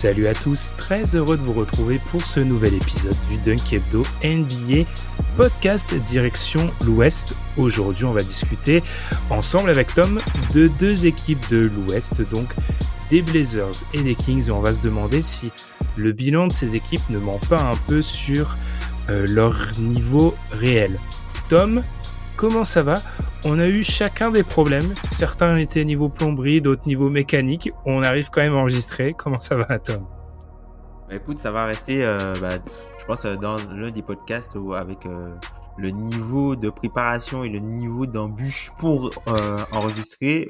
Salut à tous, très heureux de vous retrouver pour ce nouvel épisode du Dunk Hebdo NBA podcast direction l'Ouest. Aujourd'hui, on va discuter ensemble avec Tom de deux équipes de l'Ouest, donc des Blazers et des Kings, on va se demander si le bilan de ces équipes ne ment pas un peu sur euh, leur niveau réel. Tom, comment ça va? On a eu chacun des problèmes. Certains étaient niveau plomberie, d'autres niveau mécanique. On arrive quand même à enregistrer. Comment ça va, Tom? Bah, Écoute, ça va rester, euh, bah, je pense, euh, dans l'un des podcasts où, avec euh, le niveau de préparation et le niveau d'embûche pour enregistrer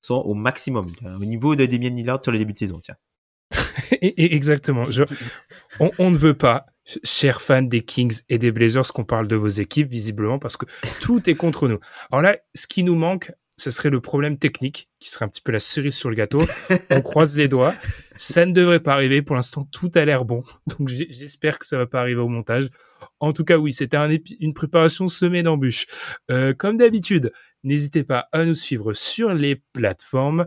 sont au maximum, au niveau de Damien Lillard sur le début de saison. Tiens. Exactement. on, on, ne veut pas chers fans des Kings et des Blazers, qu'on parle de vos équipes, visiblement, parce que tout est contre nous. Alors là, ce qui nous manque, ce serait le problème technique, qui serait un petit peu la cerise sur le gâteau. On croise les doigts. Ça ne devrait pas arriver. Pour l'instant, tout a l'air bon. Donc j'espère que ça va pas arriver au montage. En tout cas, oui, c'était un une préparation semée d'embûches. Euh, comme d'habitude, n'hésitez pas à nous suivre sur les plateformes.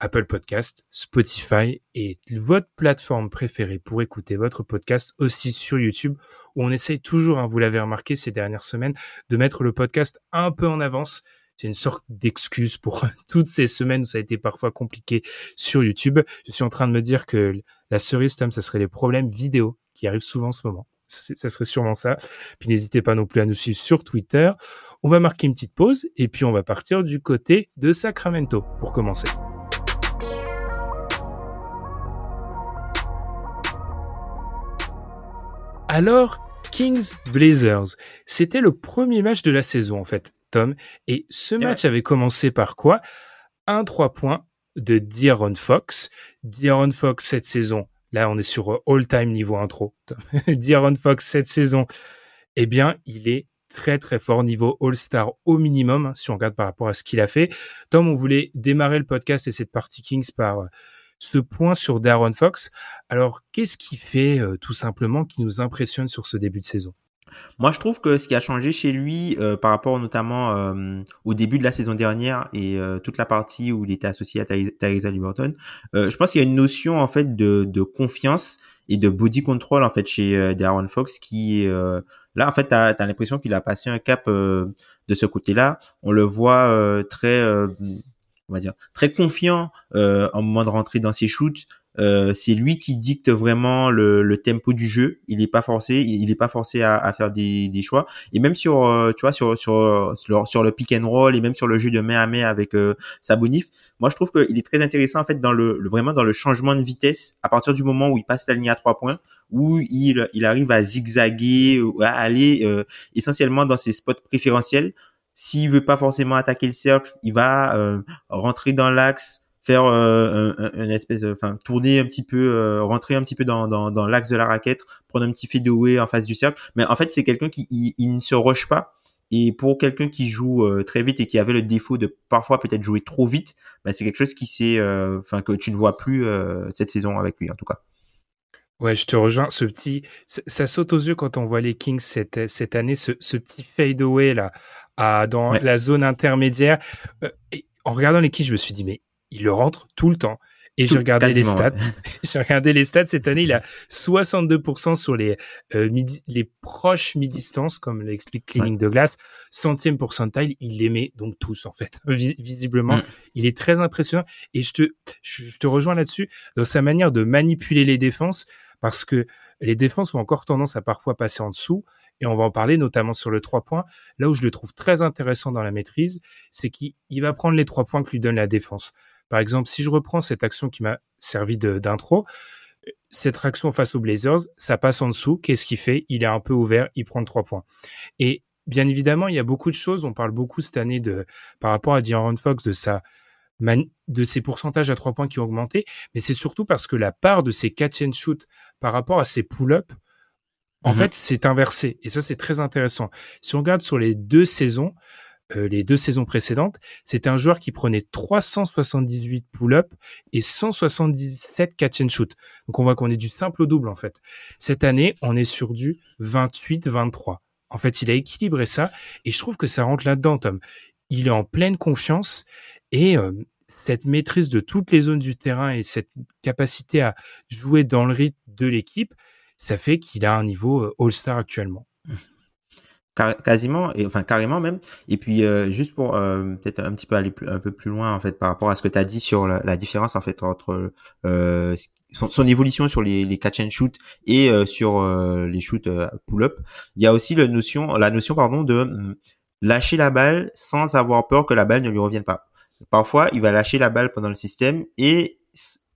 Apple Podcast, Spotify et votre plateforme préférée pour écouter votre podcast aussi sur YouTube où on essaye toujours, hein, vous l'avez remarqué ces dernières semaines, de mettre le podcast un peu en avance. C'est une sorte d'excuse pour toutes ces semaines où ça a été parfois compliqué sur YouTube. Je suis en train de me dire que la cerise, Tom, ça serait les problèmes vidéo qui arrivent souvent en ce moment. Ça serait sûrement ça. Puis n'hésitez pas non plus à nous suivre sur Twitter. On va marquer une petite pause et puis on va partir du côté de Sacramento pour commencer. Alors, Kings Blazers, c'était le premier match de la saison en fait, Tom. Et ce match avait commencé par quoi? Un 3 points de D'Aaron Fox. D'Aaron Fox cette saison, là on est sur all-time niveau intro. D'Aaron Fox cette saison, eh bien il est très très fort niveau All-Star au minimum, hein, si on regarde par rapport à ce qu'il a fait. Tom, on voulait démarrer le podcast et cette partie Kings par euh, ce point sur Darren Fox. Alors, qu'est-ce qui fait euh, tout simplement qui nous impressionne sur ce début de saison? Moi, je trouve que ce qui a changé chez lui euh, par rapport notamment euh, au début de la saison dernière et toute la partie où il était associé à Tyrese Liberton, je pense qu'il y a une notion en fait de, confiance et de body control en fait chez Darren Fox qui là en fait t'as as, l'impression qu'il a passé un cap de ce côté-là. On le voit très on va dire, très confiant euh, en moment de rentrer dans ses shoots. Euh, c'est lui qui dicte vraiment le, le, tempo du jeu. Il n'est pas forcé, il n'est pas forcé à, à faire des, des, choix. Et même sur, euh, tu vois, sur, sur, sur, le pick and roll et même sur le jeu de main à main avec euh, Sabonif, moi je trouve qu'il est très intéressant en fait dans le, vraiment dans le changement de vitesse à partir du moment où il passe la ligne à trois points, où il, il arrive à zigzaguer, à aller euh, essentiellement dans ses spots préférentiels s'il veut pas forcément attaquer le cercle, il va euh, rentrer dans l'axe, faire euh, une espèce, enfin tourner un petit peu, euh, rentrer un petit peu dans, dans, l'axe de la raquette, prendre un petit fadeaway en face du cercle. Mais en fait, c'est quelqu'un qui ne se rush pas. Et pour quelqu'un qui joue très vite et qui avait le défaut de parfois peut-être jouer trop vite, bah, c'est quelque chose qui c'est, enfin que tu ne vois plus cette saison avec lui en tout cas. Ouais, je te rejoins. Ce petit, ça saute aux yeux quand on voit les Kings cette, cette année, ce, ce petit fadeaway là, à, dans la zone intermédiaire. Euh, et en regardant les Kings, je me suis dit, mais il le rentre tout le temps. Et j'ai regardé les stats. j'ai regardé les stats cette année. Il a 62% sur les euh, midi, les proches mi-distance, comme l'explique Cleaning de glace. Centième pourcentile, il les met donc tous en fait. visiblement, mm. il est très impressionnant. Et je te, je te rejoins là-dessus dans sa manière de manipuler les défenses parce que les défenses ont encore tendance à parfois passer en dessous, et on va en parler notamment sur le trois points. Là où je le trouve très intéressant dans la maîtrise, c'est qu'il va prendre les trois points que lui donne la défense. Par exemple, si je reprends cette action qui m'a servi d'intro, cette action face aux Blazers, ça passe en dessous. Qu'est-ce qu'il fait? Il est un peu ouvert, il prend trois points. Et bien évidemment, il y a beaucoup de choses. On parle beaucoup cette année de, par rapport à D'Aaron Fox, de ses pourcentages à trois points qui ont augmenté, mais c'est surtout parce que la part de ses catch and shoot par rapport à ses pull-up, en mmh fait, c'est inversé. Et ça, c'est très intéressant. Si on regarde sur les deux saisons, euh, les deux saisons précédentes, c'était un joueur qui prenait 378 pull-up et 177 catch and shoot. Donc on voit qu'on est du simple au double en fait. Cette année, on est sur du 28-23. En fait, il a équilibré ça et je trouve que ça rentre là-dedans, Tom. Il est en pleine confiance et euh, cette maîtrise de toutes les zones du terrain et cette capacité à jouer dans le rythme de l'équipe, ça fait qu'il a un niveau euh, All-Star actuellement. quasiment et enfin carrément même. Et puis euh, juste pour euh, peut-être un petit peu aller un peu plus loin en fait par rapport à ce que tu as dit sur la, différence en fait entre son, évolution sur les, catch and shoot et sur les shoots pull-up. Il y a aussi la notion la notion pardon de hum, lâcher la balle sans avoir peur que la balle ne lui revienne pas. Parfois il va lâcher la balle pendant le système et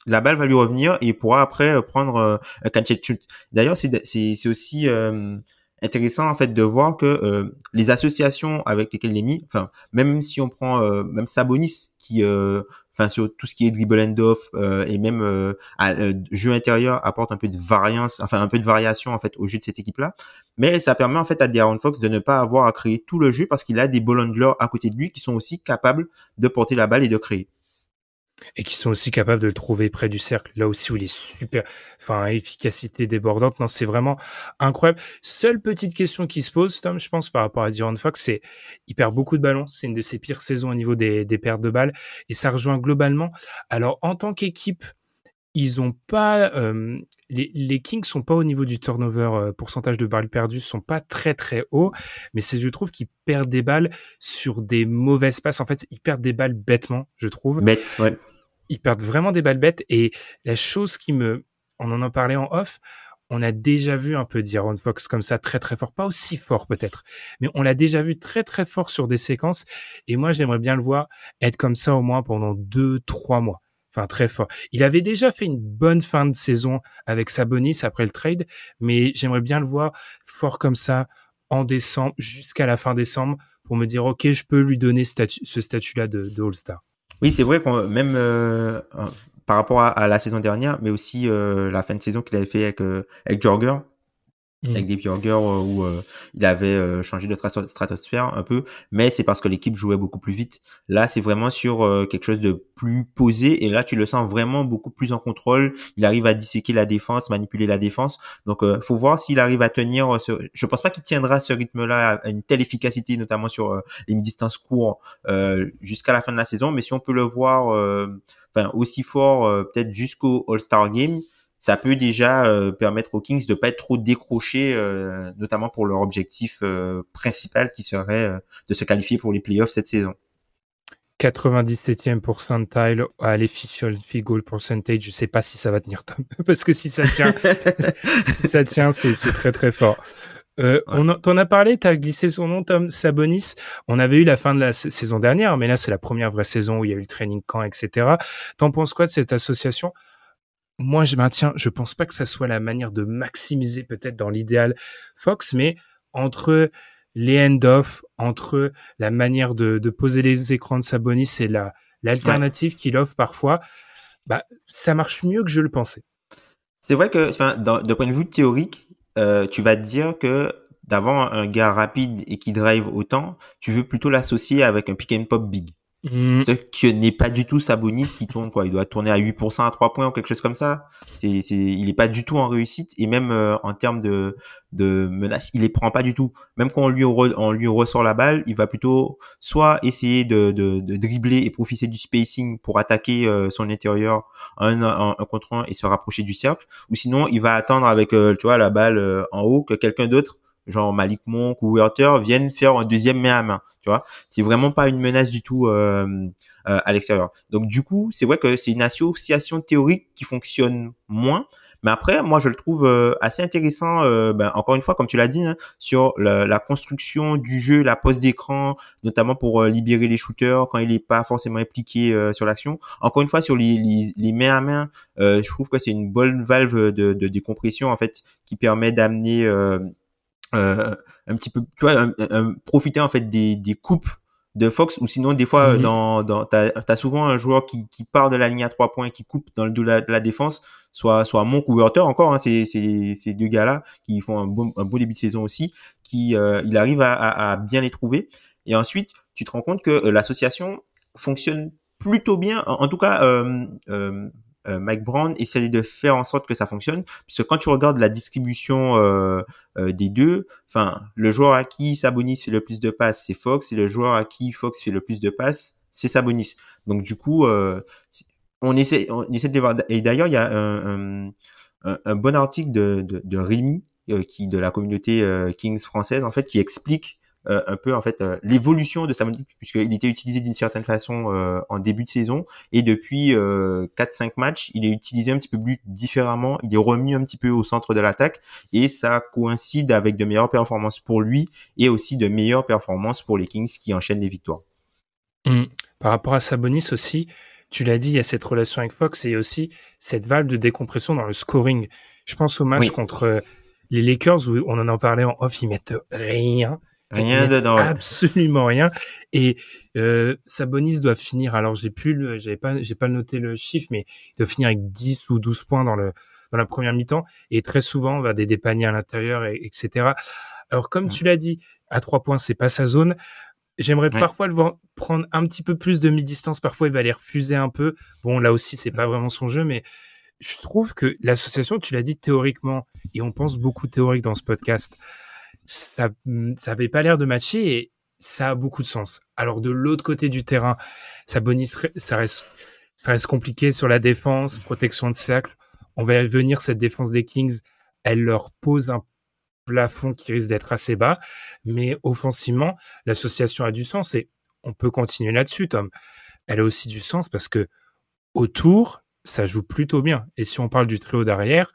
la balle va lui revenir et il pourra après euh, prendre euh, un catch. D'ailleurs, c'est aussi euh, intéressant en fait de voir que les associations avec lesquelles il est mis, enfin même si on prend même Sabonis qui enfin sur tout ce qui est dribble and off et même à, jeu intérieur apporte un peu de variance, enfin un peu de variation en fait au jeu de cette équipe là. Mais ça permet en fait à De'Aaron Fox de ne pas avoir à créer tout le jeu parce qu'il a des ball handlers à côté de lui qui sont aussi capables de porter la balle et de créer et qui sont aussi capables de le trouver près du cercle. Là aussi où il est super, enfin efficacité débordante. Non, c'est vraiment incroyable. Seule petite question qui se pose, Tom, je pense par rapport à Dion Fox, c'est il perd beaucoup de ballons. C'est une de ses pires saisons au niveau des, des pertes de balles et ça rejoint globalement. Alors en tant qu'équipe, ils ont pas euh, les, les, Kings sont pas au niveau du turnover euh, pourcentage de balles perdues sont pas très très haut mais c'est je trouve qu'ils perdent des balles sur des mauvaises passes en fait ils perdent des balles bêtement je trouve bête ouais ils perdent vraiment des balles bêtes. Et la chose qui me, on en a parlé en off, on a déjà vu un peu d'Iron Fox comme ça très très fort, pas aussi fort peut-être, mais on l'a déjà vu très très fort sur des séquences. Et moi, j'aimerais bien le voir être comme ça au moins pendant deux trois mois. Enfin, très fort. Il avait déjà fait une bonne fin de saison avec Sabonis après le trade, mais j'aimerais bien le voir fort comme ça en décembre, jusqu'à la fin décembre, pour me dire, OK, je peux lui donner ce statut-là de, de All-Star. Oui, c'est vrai qu'on même euh, par rapport à, la saison dernière, mais aussi euh, la fin de saison qu'il avait fait avec euh, avec Jorger, Mm. avec des burgers euh, où euh, il avait euh, changé de stratosphère un peu, mais c'est parce que l'équipe jouait beaucoup plus vite. Là, c'est vraiment sur quelque chose de plus posé et là, tu le sens vraiment beaucoup plus en contrôle. Il arrive à disséquer la défense, manipuler la défense. Donc, faut voir s'il arrive à tenir. Ce... Je pense pas qu'il tiendra ce rythme-là à une telle efficacité, notamment sur les distances courtes jusqu'à la fin de la saison. Mais si on peut le voir, enfin aussi fort, peut-être jusqu'au All-Star Game ça peut déjà euh, permettre aux Kings de pas être trop décrochés, euh, notamment pour leur objectif euh, principal qui serait de se qualifier pour les playoffs cette saison. 97e percentile à l'official field goal percentage. Je sais pas si ça va tenir, Tom, parce que si ça tient, si ça tient, c'est très très fort. Euh, on t'en as parlé, t'as glissé son nom, Tom Sabonis. On avait eu la fin de la saison dernière, mais là c'est la première vraie saison où il y a eu le training camp, etc. T'en penses quoi de cette association? Moi, je maintiens, je pense pas que ça soit la manière de maximiser peut-être dans l'idéal Fox, mais entre les end-off, entre la manière de, poser les écrans de Sabonis et la l'alternative qu'il offre parfois, bah ça marche mieux que je le pensais. C'est vrai que, enfin, de point de vue théorique, euh, tu vas te dire que d'avoir un gars rapide et qui drive autant, tu veux plutôt l'associer avec un pick and pop big. Mm. Ce qui n'est pas du tout Sabonis qui tourne quoi. Il doit tourner à 8% à 3 points ou quelque chose comme ça. C'est, c'est, il est pas du tout en réussite et même euh, en termes de, de menaces, il les prend pas du tout. Même quand on lui, on lui ressort la balle, il va plutôt soit essayer de, de, de dribbler et profiter du spacing pour attaquer euh, son intérieur un, un, contre un et se rapprocher du cercle, ou sinon il va attendre avec euh, tu vois la balle en haut que quelqu'un d'autre genre Malik Monk ou Werther viennent faire un deuxième main à main tu vois c'est vraiment pas une menace du tout euh, euh, à l'extérieur donc du coup c'est vrai que c'est une association théorique qui fonctionne moins Mais après, moi, je le trouve euh, assez intéressant. Euh, ben, encore une fois, comme tu l'as dit, hein, sur la, construction du jeu, la pose d'écran, notamment pour libérer les shooters quand il n'est pas forcément impliqué sur l'action. Encore une fois, sur les, les, les mains à main, je trouve que c'est une bonne valve de, de décompression en fait qui permet d'amener euh, un petit peu, tu vois, profiter en fait des, des coupes de Fox ou sinon des fois mhm. dans, dans t'as as souvent un joueur qui, qui part de la ligne à trois points qui coupe dans le dos de la, défense soit soit Monk ou Hurter encore hein, c'est ces ces deux gars là qui font un bon un beau début de saison aussi qui euh, il arrive à, à, bien les trouver et ensuite tu te rends compte que euh, l'association fonctionne plutôt bien en, tout cas euh, euh, euh, Mike Brown essaie de faire en sorte que ça fonctionne. Puisque quand tu regardes la distribution euh, euh, des deux, enfin, le joueur à qui Sabonis fait le plus de passes, c'est Fox, et le joueur à qui Fox fait le plus de passes, c'est Sabonis. Donc du coup, on essaie, on essaie de voir. Et d'ailleurs, il y a un, un, un, bon article de, de, de Rémi, qui de la communauté Kings française, en fait, qui explique euh, un peu en fait euh, l'évolution de Sabonis puisqu'il était utilisé d'une certaine façon euh, en début de saison et depuis 4-5 matchs il est utilisé un petit peu plus différemment il est remis un petit peu au centre de l'attaque et ça coïncide avec de meilleures performances pour lui et aussi de meilleures performances pour les Kings qui enchaînent les victoires. Mmh. Par rapport à Sabonis aussi, tu l'as dit, il y a cette relation avec Fox et aussi cette valve de décompression dans le scoring. Je pense au match contre les Lakers où on en a parlé en off, ils mettent rien. Rien dedans. Absolument rien. Et euh, Sabonis doit finir. Alors j'ai plus, j'avais pas, j'ai pas noté le chiffre, mais il doit finir avec 10 ou 12 points dans le dans la première mi-temps. Et très souvent, on va des dépaniers à l'intérieur, et, etc. Alors comme tu l'as dit, à trois points, c'est pas sa zone. J'aimerais parfois le voir prendre un petit peu plus de mi-distance. Parfois, il va les refuser un peu. Bon, là aussi, c'est pas vraiment son jeu, mais je trouve que l'association, tu l'as dit théoriquement, et on pense beaucoup théorique dans ce podcast ça, ça avait pas l'air de matcher et ça a beaucoup de sens. Alors de l'autre côté du terrain, ça reste, ça reste compliqué sur la défense, protection de cercle. On va y venir cette défense des Kings, elle leur pose un plafond qui risque d'être assez bas, mais offensivement, l'association a du sens et on peut continuer là-dessus, Tom. Elle a aussi du sens parce que autour, ça joue plutôt bien. Et si on parle du trio d'arrière,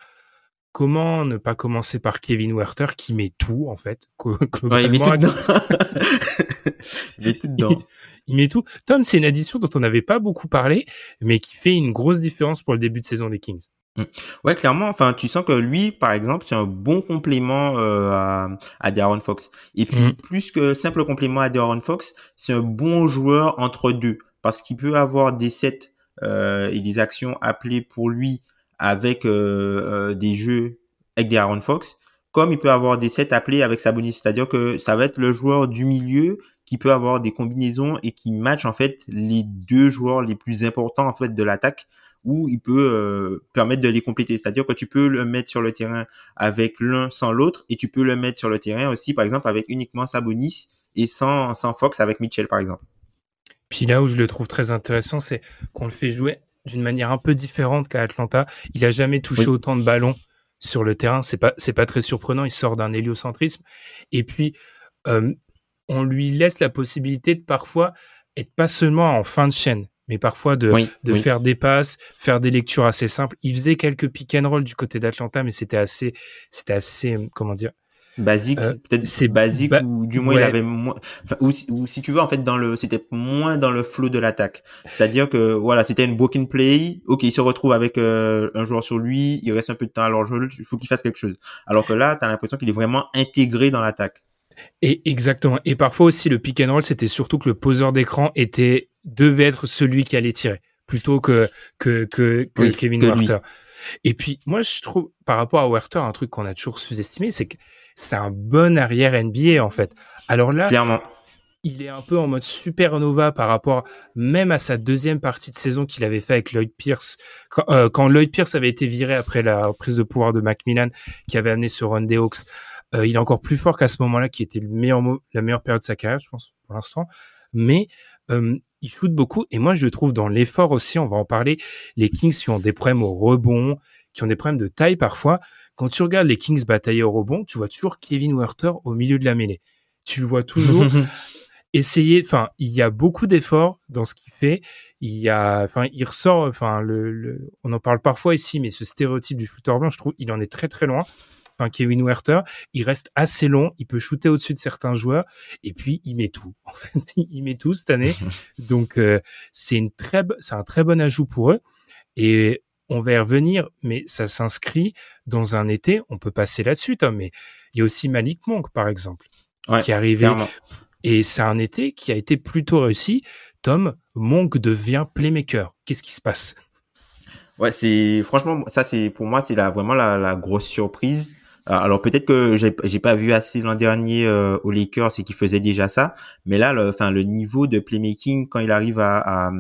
comment ne pas commencer par Kevin Werther qui met tout en fait il met tout dedans. il met tout dedans. Il, met tout. Tom, c'est une addition dont on n'avait pas beaucoup parlé, mais qui fait une grosse différence pour le début de saison des Kings. Mm. Ouais, clairement. Enfin, tu sens que lui, par exemple, c'est un bon complément euh, à, à Darren Fox. Et puis, mm. plus que simple complément à Darren Fox, c'est un bon joueur entre deux, parce qu'il peut avoir des sets euh, et des actions appelées pour lui avec euh, euh, des jeux avec des Aaron Fox, comme il peut avoir des sets appelés avec Sabonis. C'est-à-dire que ça va être le joueur du milieu qui peut avoir des combinaisons et qui match en fait les deux joueurs les plus importants en fait de l'attaque où il peut euh, permettre de les compléter. C'est-à-dire que tu peux le mettre sur le terrain avec l'un sans l'autre et tu peux le mettre sur le terrain aussi, par exemple, avec uniquement Sabonis et sans, sans Fox avec Mitchell, par exemple. Puis là où je le trouve très intéressant, c'est qu'on le fait jouer d'une manière un peu différente qu'à Atlanta. Il a jamais touché autant de ballons sur le terrain. C'est pas c'est pas très surprenant. Il sort d'un héliocentrisme. Et puis euh, on lui laisse la possibilité de parfois être pas seulement en fin de chaîne, mais parfois de, de faire des passes, faire des lectures assez simples. Il faisait quelques pick and roll du côté d'Atlanta, mais c'était assez, c'était assez, comment dire, basique euh, peut-être c'est basique ou du moins il avait moins ou, si tu veux en fait dans le c'était moins dans le flow de l'attaque. C'est-à-dire que voilà c'était une broken play. Ok il se retrouve avec euh, un joueur sur lui il reste un peu de temps alors il faut qu'il fasse quelque chose. Alors que là tu as l'impression qu'il est vraiment intégré dans l'attaque. Et exactement. Et parfois aussi le pick and roll c'était surtout que le poseur d'écran était devait être celui qui allait tirer plutôt que que que, que Kevin Werther. Et puis moi je trouve par rapport à Werther un truc qu'on a toujours sous-estimé c'est que c'est un bon arrière NBA en fait. Alors là, clairement, il est un peu en mode supernova par rapport même à sa deuxième partie de saison qu'il avait fait avec Lloyd Pierce. Quand, euh, quand, Lloyd Pierce avait été viré après la prise de pouvoir de Macmillan, qui avait amené ce run des Hawks, euh, il est encore plus fort qu'à ce moment-là, qui était le meilleur la meilleure période de sa carrière, je pense, pour l'instant. Mais euh, il shoot beaucoup et moi je le trouve dans l'effort aussi. On va en parler. Les Kings qui ont des problèmes au rebond, qui ont des problèmes de taille parfois quand tu regardes les Kings batailler au rebond, tu vois toujours Kevin Werther au milieu de la mêlée. Tu le vois toujours essayer, enfin, il y a beaucoup d'efforts dans ce qu'il fait. il y a, enfin, il ressort, enfin, le, on en parle parfois ici, mais ce stéréotype du shooter blanc, je trouve, il en est très très loin. Enfin, Kevin Werther, il reste assez long, il peut shooter au-dessus de certains joueurs, et puis il met tout. En fait, il met tout cette année. Donc, euh, c'est une très, c'est un très bon ajout pour eux. Et on va y revenir, mais ça s'inscrit dans un été. On peut passer là-dessus, Tom. Mais il y a aussi Malik Monk, par exemple, qui est arrivé. Et c'est un été qui a été plutôt réussi. Tom, Monk devient playmaker. Qu'est-ce qui se passe? Ouais, c'est franchement ça c'est pour moi c'est la vraiment la, grosse surprise. Euh, alors peut-être que j'ai j'ai pas vu assez l'an dernier euh, aux Lakers et qui faisait déjà ça, mais là le enfin le niveau de playmaking quand il arrive à,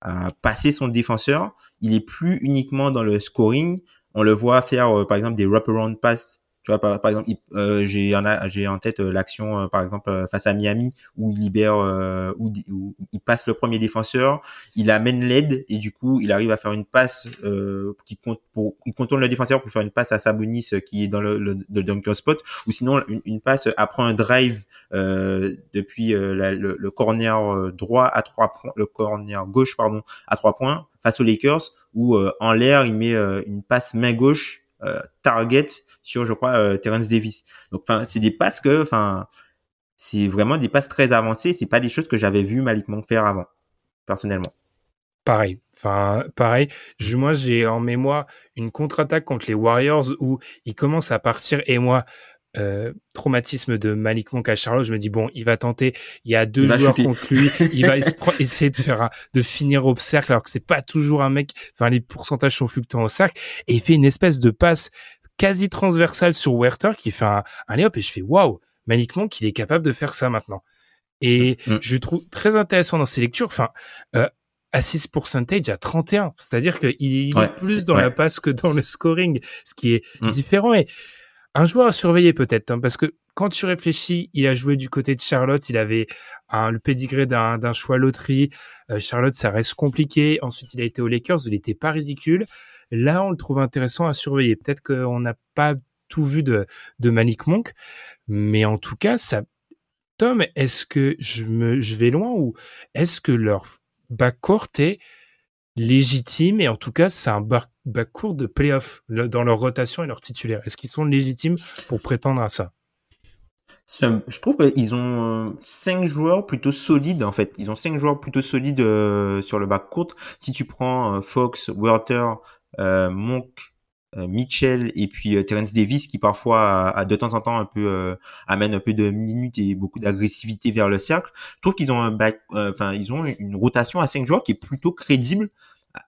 à, passer son défenseur, il est plus uniquement dans le scoring. On le voit faire euh, par exemple des wraparound pass tu vois, par, exemple, euh, j'ai en, tête euh, l'action, euh, par exemple, face à Miami, où il libère, où, il passe le premier défenseur, il amène l'aide, et du coup, il arrive à faire une passe qui compte pour, il contourne le défenseur pour faire une passe à Sabonis qui est dans le, le, le dunker spot, ou sinon une, passe après un drive depuis le, le, corner droit à trois points, le corner gauche, pardon, à trois points, face aux Lakers, où en l'air, il met une passe main gauche euh, target sur, je crois, euh, Terence Davis. Donc, enfin, c'est des passes que, enfin, c'est vraiment des passes très avancées. C'est pas des choses que j'avais vu Malik Monk faire avant, personnellement. Pareil. Enfin, pareil. Je, moi, j'ai en mémoire une contre-attaque contre les Warriors où il commence à partir et moi, euh, traumatisme de Malik Monk à Charlotte, je me dis bon, il va tenter. Il y a deux joueurs contre lui, il va essayer de faire de finir au cercle alors que c'est pas toujours un mec. Enfin, les pourcentages sont fluctuants au cercle et il fait une espèce de passe quasi transversale sur Werther qui fait un, un hop et je fais waouh, Malik Monk, il est capable de faire ça maintenant. Et mm, mm. je trouve très intéressant dans ses lectures. Enfin, euh, assist percentage à 31, c'est-à-dire qu'il est plus dans la passe que dans le scoring, ce qui est mm. différent et un joueur à surveiller peut-être, hein, parce que quand tu réfléchis, il a joué du côté de Charlotte, il avait le pédigré d'un choix loterie. Euh, Charlotte, ça reste compliqué. Ensuite, il a été aux Lakers, il n'était pas ridicule. Là, on le trouve intéressant à surveiller. Peut-être qu'on n'a pas tout vu de, de Malik Monk, mais en tout cas, ça. Tom, est-ce que je me, je vais loin ou est-ce que leur backcourt est légitime? Et en tout cas c'est un backcourt de playoff dans leur rotation et leur titulaire. Est-ce qu'ils sont légitimes pour prétendre à ça? Je trouve qu'ils ont euh, cinq joueurs plutôt solides en fait. Ils ont cinq joueurs plutôt solides euh, sur le backcourt. Si tu prends euh, Fox, Werther, Monk, Mitchell et puis Terence Davis qui parfois de temps en temps un peu amène un peu de minutes et beaucoup d'agressivité vers le cercle. Je trouve qu'ils ont un enfin ils ont une rotation à cinq joueurs qui est plutôt crédible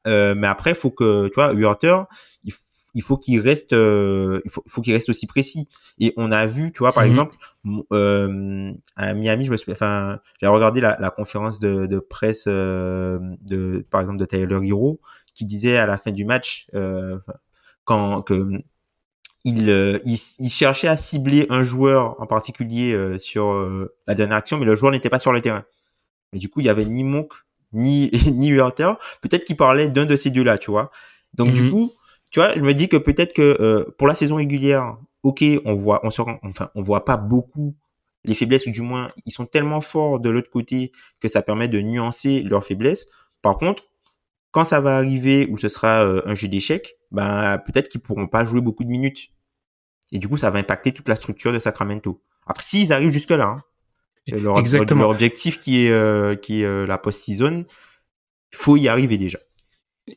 euh, mais après, il faut que, tu vois, Werther, il, il faut qu'il reste, euh, il faut, faut qu'il reste aussi précis. Et on a vu, tu vois, par mhm. exemple, euh, à Miami, je me suis, enfin, j'ai regardé la, la, conférence de, de presse euh, de, par exemple, de Taylor Hero, qui disait à la fin du match, euh, quand que il, il, il, cherchait à cibler un joueur en particulier sur la dernière action, mais le joueur n'était pas sur le terrain. Et du coup, il y avait ni Monk ni ni Werther, peut-être qu'il parlait d'un de ces deux-là, tu vois. Donc du mhm. coup, tu vois, je me dis que peut-être que euh, pour la saison régulière, ok, on voit, on se, enfin, on voit pas beaucoup les faiblesses ou du moins ils sont tellement forts de l'autre côté que ça permet de nuancer leurs faiblesses. Par contre, quand ça va arriver où ce sera euh, un jeu d'échecs, ben peut-être qu'ils pourront pas jouer beaucoup de minutes. Et du coup, ça va impacter toute la structure de Sacramento. Après, s'ils arrivent jusque là, hein, leur, Exactement. leur objectif qui est, euh, qui est euh, la post-season, il faut y arriver déjà.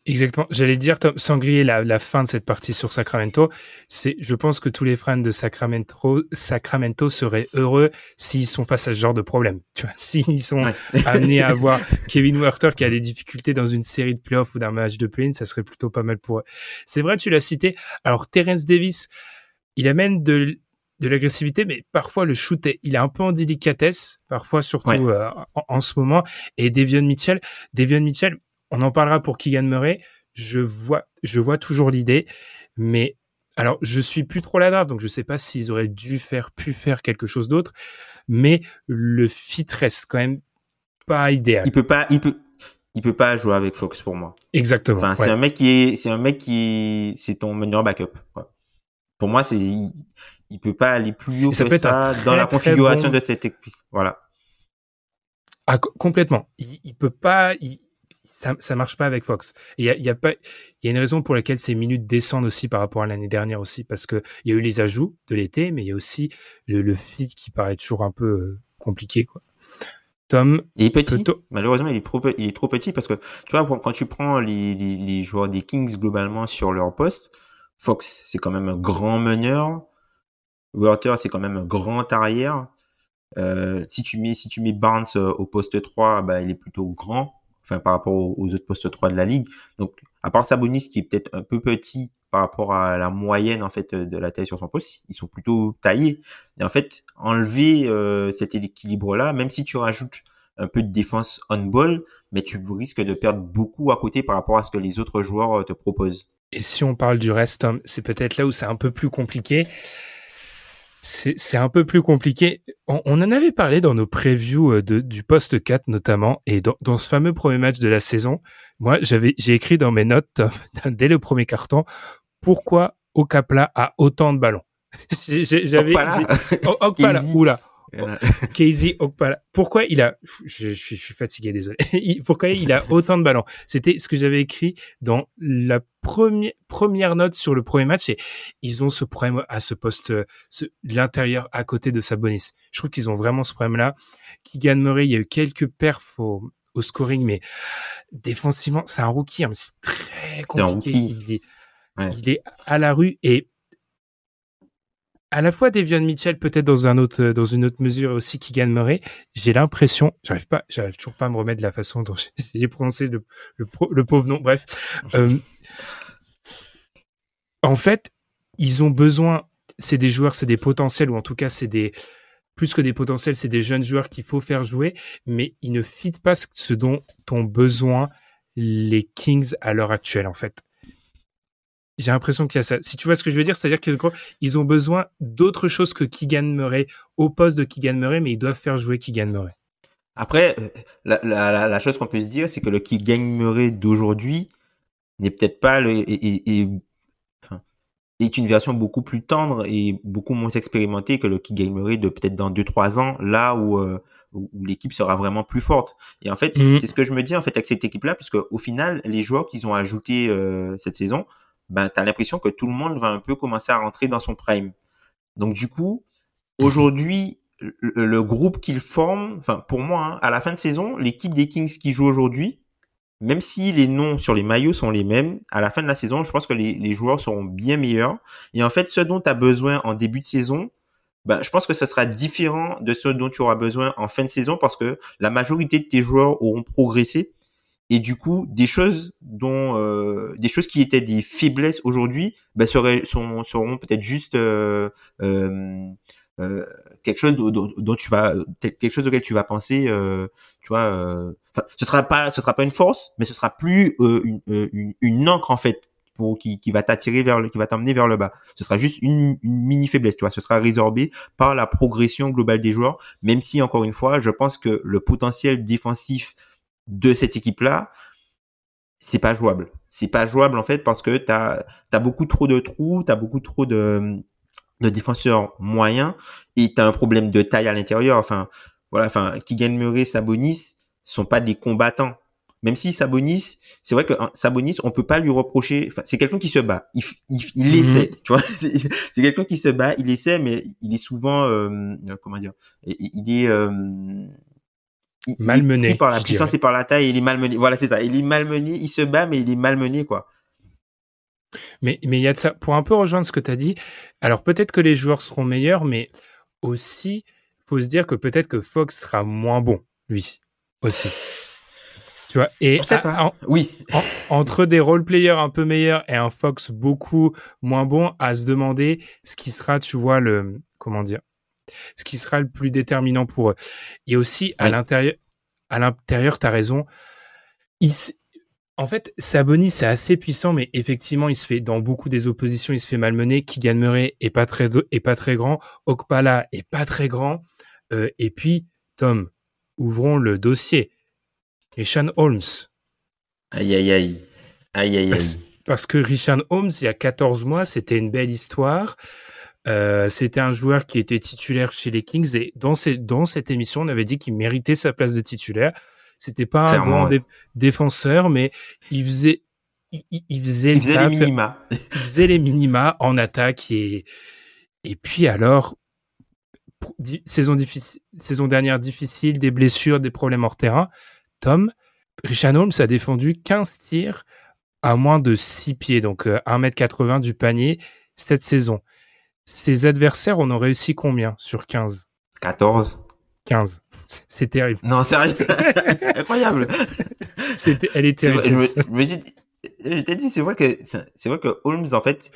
Exactement. J'allais dire, Tom, sans griller la, la, fin de cette partie sur Sacramento, c'est, je pense que tous les fans de Sacramento, Sacramento seraient heureux s'ils sont face à ce genre de problème. Tu vois, s'ils sont amenés à avoir Kevin Werther qui a des difficultés dans une série de playoffs ou d'un match de play ça serait plutôt pas mal pour eux. C'est vrai, tu l'as cité. Alors, Terence Davis, il amène de de l'agressivité, mais parfois le shoot est, il est un peu en délicatesse, parfois surtout euh, en, ce moment. Et Devion Mitchell, Devion Mitchell, on en parlera pour Keegan Murray. Je vois, je vois toujours l'idée, mais alors je suis plus trop la donc je sais pas s'ils auraient dû faire, pu faire quelque chose d'autre, mais le fit reste quand même pas idéal. Il peut pas, il peut, il peut pas jouer avec Fox pour moi. Exactement. Enfin, c'est un mec qui est, c'est un mec qui, c'est ton meilleur backup. Pour moi, c'est, il peut pas aller plus haut que ça dans la configuration de cette équipe. Voilà. Ah, complètement. Il, il peut pas. Il, ça, ça marche pas avec Fox. Il y a, y a pas, il y a une raison pour laquelle ces minutes descendent aussi par rapport à l'année dernière aussi, parce que il y a eu les ajouts de l'été, mais il y a aussi le, le feed qui paraît toujours un peu euh, compliqué, quoi. Tom, il est petit. Malheureusement, il est trop, il est trop petit parce que tu vois, quand tu prends les, les, les joueurs des Kings globalement sur leur poste, Fox c'est quand même un grand meneur, Walter c'est quand même un grand arrière. Euh, si tu mets si tu mets Barnes euh, au poste 3, bah il est plutôt grand enfin par rapport aux, autres postes 3 de la ligue. Donc à part Sabonis qui est peut-être un peu petit par rapport à la moyenne en fait de la taille sur son poste, ils sont plutôt taillés. Et en fait, enlever euh, cet équilibre là, même si tu rajoutes un peu de défense on ball, mais tu risques de perdre beaucoup à côté par rapport à ce que les autres joueurs euh, te proposent. Et si on parle du reste, c'est peut-être là où c'est un peu plus compliqué c'est un peu plus compliqué. On, en avait parlé dans nos previews euh, de, du poste 4 notamment, et dans, dans, ce fameux premier match de la saison, moi j'avais j'ai écrit dans mes notes dès le premier carton pourquoi Okapla a autant de ballons? J'avais Okpala, oula, Casey Okpala. Pourquoi il a, je, je, suis fatigué, désolé. Pourquoi il a autant de ballons? C'était ce que j'avais écrit dans la première première note sur le premier match. Et ils ont ce problème à ce poste, ce, l'intérieur à côté de Sabonis. Je trouve qu'ils ont vraiment ce problème-là. Keegan Murray, il y a eu quelques perfs au, au scoring, mais défensivement, c'est un rookie, hein, c'est très compliqué. Il est, il est à la rue et à la fois Devion Mitchell, peut-être dans un autre, dans une autre mesure, aussi qui Murray. J'ai l'impression, j'arrive pas, j'arrive toujours pas à me remettre de la façon dont j'ai prononcé le, le, pauvre nom. Bref, euh, en fait, ils ont besoin. C'est des joueurs, c'est des potentiels, ou en tout cas, c'est des plus que des potentiels, c'est des jeunes joueurs qu'il faut faire jouer, mais ils ne fitent pas ce dont ont besoin les Kings à l'heure actuelle, en fait. J'ai l'impression qu'il y a ça. Si tu vois ce que je veux dire, c'est-à-dire qu'ils ont besoin d'autre chose que Keegan Murray au poste de Keegan Murray, mais ils doivent faire jouer Keegan Murray. Après, euh, la, la, la chose qu'on peut se dire, c'est que le Keegan Murray d'aujourd'hui n'est peut-être pas le, est, est, une version beaucoup plus tendre et beaucoup moins expérimentée que le Keegan Murray de peut-être dans 2-3 ans, là où, euh, où, l'équipe sera vraiment plus forte. Et en fait, mhm. c'est ce que je me dis en fait avec cette équipe-là, puisque au final, les joueurs qu'ils ont ajoutés euh, cette saison, ben, tu as l'impression que tout le monde va un peu commencer à rentrer dans son prime. Donc du coup, mhm. aujourd'hui, le, groupe qu'ils forment, enfin pour moi, hein, à la fin de saison, l'équipe des Kings qui joue aujourd'hui, même si les noms sur les maillots sont les mêmes, à la fin de la saison, je pense que les, les joueurs seront bien meilleurs. Et en fait, ce dont tu as besoin en début de saison, ben, je pense que ce sera différent de ce dont tu auras besoin en fin de saison parce que la majorité de tes joueurs auront progressé et du coup des choses dont euh, des choses qui étaient des faiblesses aujourd'hui bah, seraient sont, seront peut-être juste euh, euh, euh quelque chose dont, tu vas quelque chose auquel tu vas penser euh, tu vois euh, ce sera pas ce sera pas une force mais ce sera plus une, une, une encre en fait pour qui, qui va t'attirer vers le qui va t'emmener vers le bas. Ce sera juste une, une mini faiblesse tu vois. Ce sera résorbé par la progression globale des joueurs même si encore une fois je pense que le potentiel défensif de cette équipe-là, c'est pas jouable. C'est pas jouable en fait parce que tu as, beaucoup trop de trous, tu as beaucoup trop de, de défenseurs moyens et tu as un problème de taille à l'intérieur. Enfin, voilà, enfin, gagne Murray, Sabonis sont pas des combattants. Même si Sabonis, c'est vrai que hein, Sabonis, on peut pas lui reprocher. Enfin, c'est quelqu'un qui se bat. Il, il, il mhm. essaie, tu vois. C'est quelqu'un qui se bat, il essaie, mais il est souvent, euh, comment dire, il est, euh, malmené. par la puissance et par la taille, il est malmené. Voilà, c'est ça. Il est malmené, il se bat, mais il est malmené, quoi. Mais mais il y a de ça. Pour un peu rejoindre ce que tu as dit, alors peut-être que les joueurs seront meilleurs, mais aussi, faut se dire que peut-être que Fox sera moins bon, lui aussi. Tu vois, et oui. entre des role players un peu meilleurs et un Fox beaucoup moins bon, à se demander ce qui sera, tu vois, le comment dire, ce qui sera le plus déterminant pour eux. Et aussi, à l'intérieur, à l'intérieur, t'as raison. en fait, Sabonis, c'est assez puissant, mais effectivement, il se fait, dans beaucoup des oppositions, il se fait malmener. Kigan Murray est pas très, est pas très grand. Okpala est pas très grand. Euh, et puis, Tom, ouvrons le dossier. Et Sean Holmes. Aïe, aïe, aïe. Aïe, aïe, aïe. Parce, que Richard Holmes, il y a 14 mois, c'était une belle histoire. Euh, c'était un joueur qui était titulaire chez les Kings et dans, dans cette émission, on avait dit qu'il méritait sa place de titulaire. C'était pas un grand défenseur, mais il faisait, il, faisait, il faisait les minima. il faisait les minima en attaque et et puis alors saison difficile, saison dernière difficile, des blessures, des problèmes hors terrain. Tom, Richard Holmes a défendu 15 tirs à moins de 6 pieds, donc 1m80 euh, du panier cette saison. Ses adversaires en ont réussi combien sur 15 14. 15. C'est terrible. Non, sérieux Incroyable. elle est terrible. je me, t'ai dit, c'est vrai que c'est vrai que Holmes en fait,